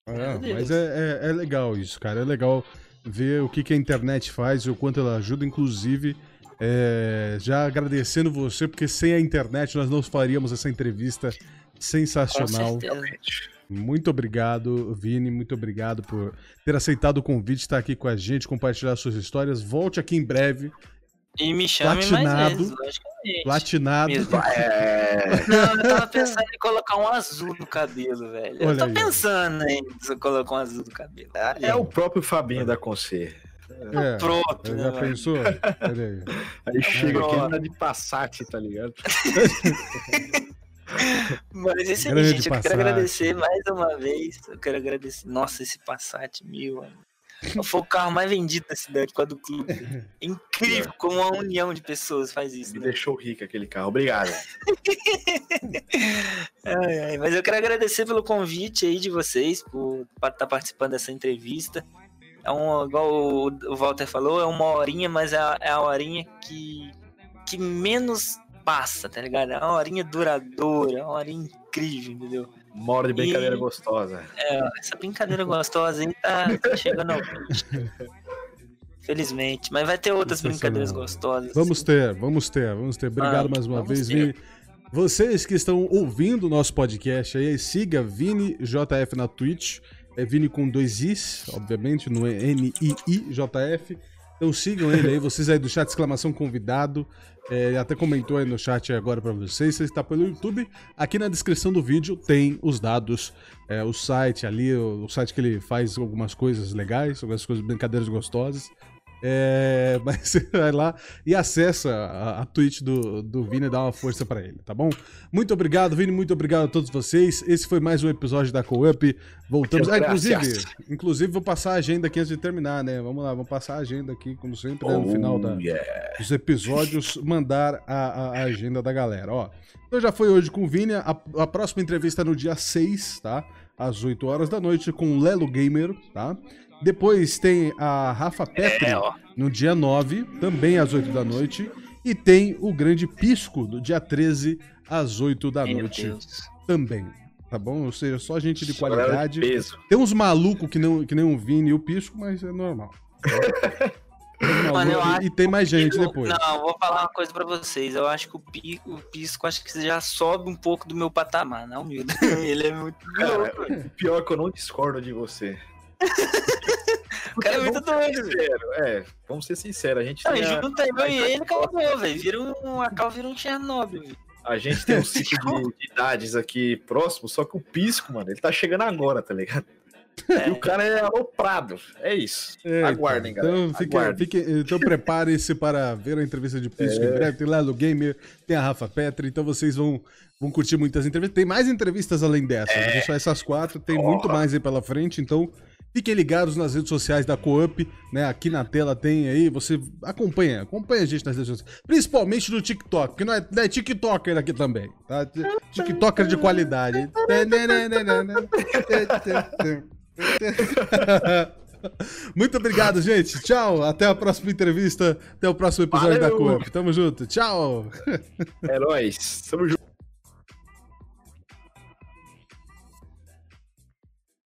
É, Deus. mas é, é, é legal isso, cara. É legal ver o que, que a internet faz e o quanto ela ajuda, inclusive. É, já agradecendo você, porque sem a internet nós não faríamos essa entrevista sensacional. Muito obrigado, Vini. Muito obrigado por ter aceitado o convite, estar aqui com a gente, compartilhar suas histórias. Volte aqui em breve, E me chame mais Platinado. vezes, logicamente. platinado. Mesmo. É. Não, eu tava pensando em colocar um azul no cabelo, velho. Eu Olha tô aí, pensando em eu colocar um azul no cabelo. Ah, É o próprio Fabinho da Concer. É, Pronto, né, já velho? pensou? Aí. Aí chega aqui, de Passat, tá ligado? Mas esse aí, Grande gente, eu quero agradecer mais uma vez. Eu quero agradecer. Nossa, esse Passat mil, mano. Foi o carro mais vendido da cidade, com a do clube. É incrível como uma união de pessoas faz isso. Me né? deixou rico aquele carro. Obrigado. ai, ai, mas eu quero agradecer pelo convite aí de vocês, por estar tá participando dessa entrevista. É um, igual o Walter falou, é uma horinha, mas é a, é a horinha que, que menos passa, tá ligado? É uma horinha duradoura, é uma horinha incrível, entendeu? Uma hora de brincadeira e, gostosa. É, essa brincadeira gostosa aí tá, tá chegando ao fim. Felizmente. Mas vai ter outras brincadeiras gostosas. Vamos ter, vamos ter, vamos ter. Obrigado ah, mais uma vez, Vini. Vocês que estão ouvindo o nosso podcast aí, siga Vini JF na Twitch. É Vini com dois Is, obviamente, no N-I-I-J-F. Então sigam ele aí, vocês aí do chat exclamação convidado. É, até comentou aí no chat agora para vocês. Você está pelo YouTube. Aqui na descrição do vídeo tem os dados, é, o site ali, o, o, site que ele faz algumas coisas legais, algumas coisas, brincadeiras gostosas. É, mas você vai lá e acessa a, a Twitch do, do Vini e dá uma força para ele, tá bom? Muito obrigado, Vini, muito obrigado a todos vocês. Esse foi mais um episódio da Co-Up. Voltamos. Ah, inclusive, inclusive, vou passar a agenda aqui antes de terminar, né? Vamos lá, vamos passar a agenda aqui, como sempre, né? no oh, final da, dos episódios, mandar a, a, a, agenda da galera. Ó, então já foi hoje com o Vini. A, a próxima entrevista é no dia 6, tá? Às 8 horas da noite, com o Lelo Gamer, tá? Depois tem a Rafa Petri é, no dia 9, também às 8 da noite. E tem o Grande Pisco no dia 13, às 8 da Meu noite Deus. também. Tá bom? Ou seja, só gente de qualidade. Tem uns malucos que, não, que nem o Vini e o Pisco, mas é normal. Mano, eu acho e tem mais gente Pisco, depois. Não, vou falar uma coisa pra vocês. Eu acho que o Pisco, o Pisco acho que já sobe um pouco do meu patamar, não, humilde. Ele é muito. Cara, pior que eu não discordo de você. o cara é muito doido, sincero, É, vamos ser sinceros, a gente não, tem. A... Junta eu e ele, acabou, velho. Vira um, a cal vira um Chernobyl, velho. A gente tem um ciclo de, de, idades aqui próximo, só que o Pisco, mano, ele tá chegando agora, tá ligado? É. E o cara é aloprado. É isso. É, Aguardem, então, galera. Fique, Aguardem. Fique, então prepare-se para ver a entrevista de Pisco é. em breve. Tem lá no Gamer, tem a Rafa Petri, então vocês vão, vão curtir muitas entrevistas. Tem mais entrevistas além dessas. É. Só essas quatro, tem muito mais aí pela frente, então Fiquem ligados nas redes sociais da Coop, né? Aqui na tela tem aí, você acompanha, acompanha a gente nas redes sociais. Principalmente no TikTok, que não é, não é TikToker aqui também, tá? TikToker de qualidade. Muito obrigado, gente. Tchau. Até a próxima entrevista. Até o próximo episódio Valeu. da Coop. Tamo junto. Tchau. É nóis. Tamo junto.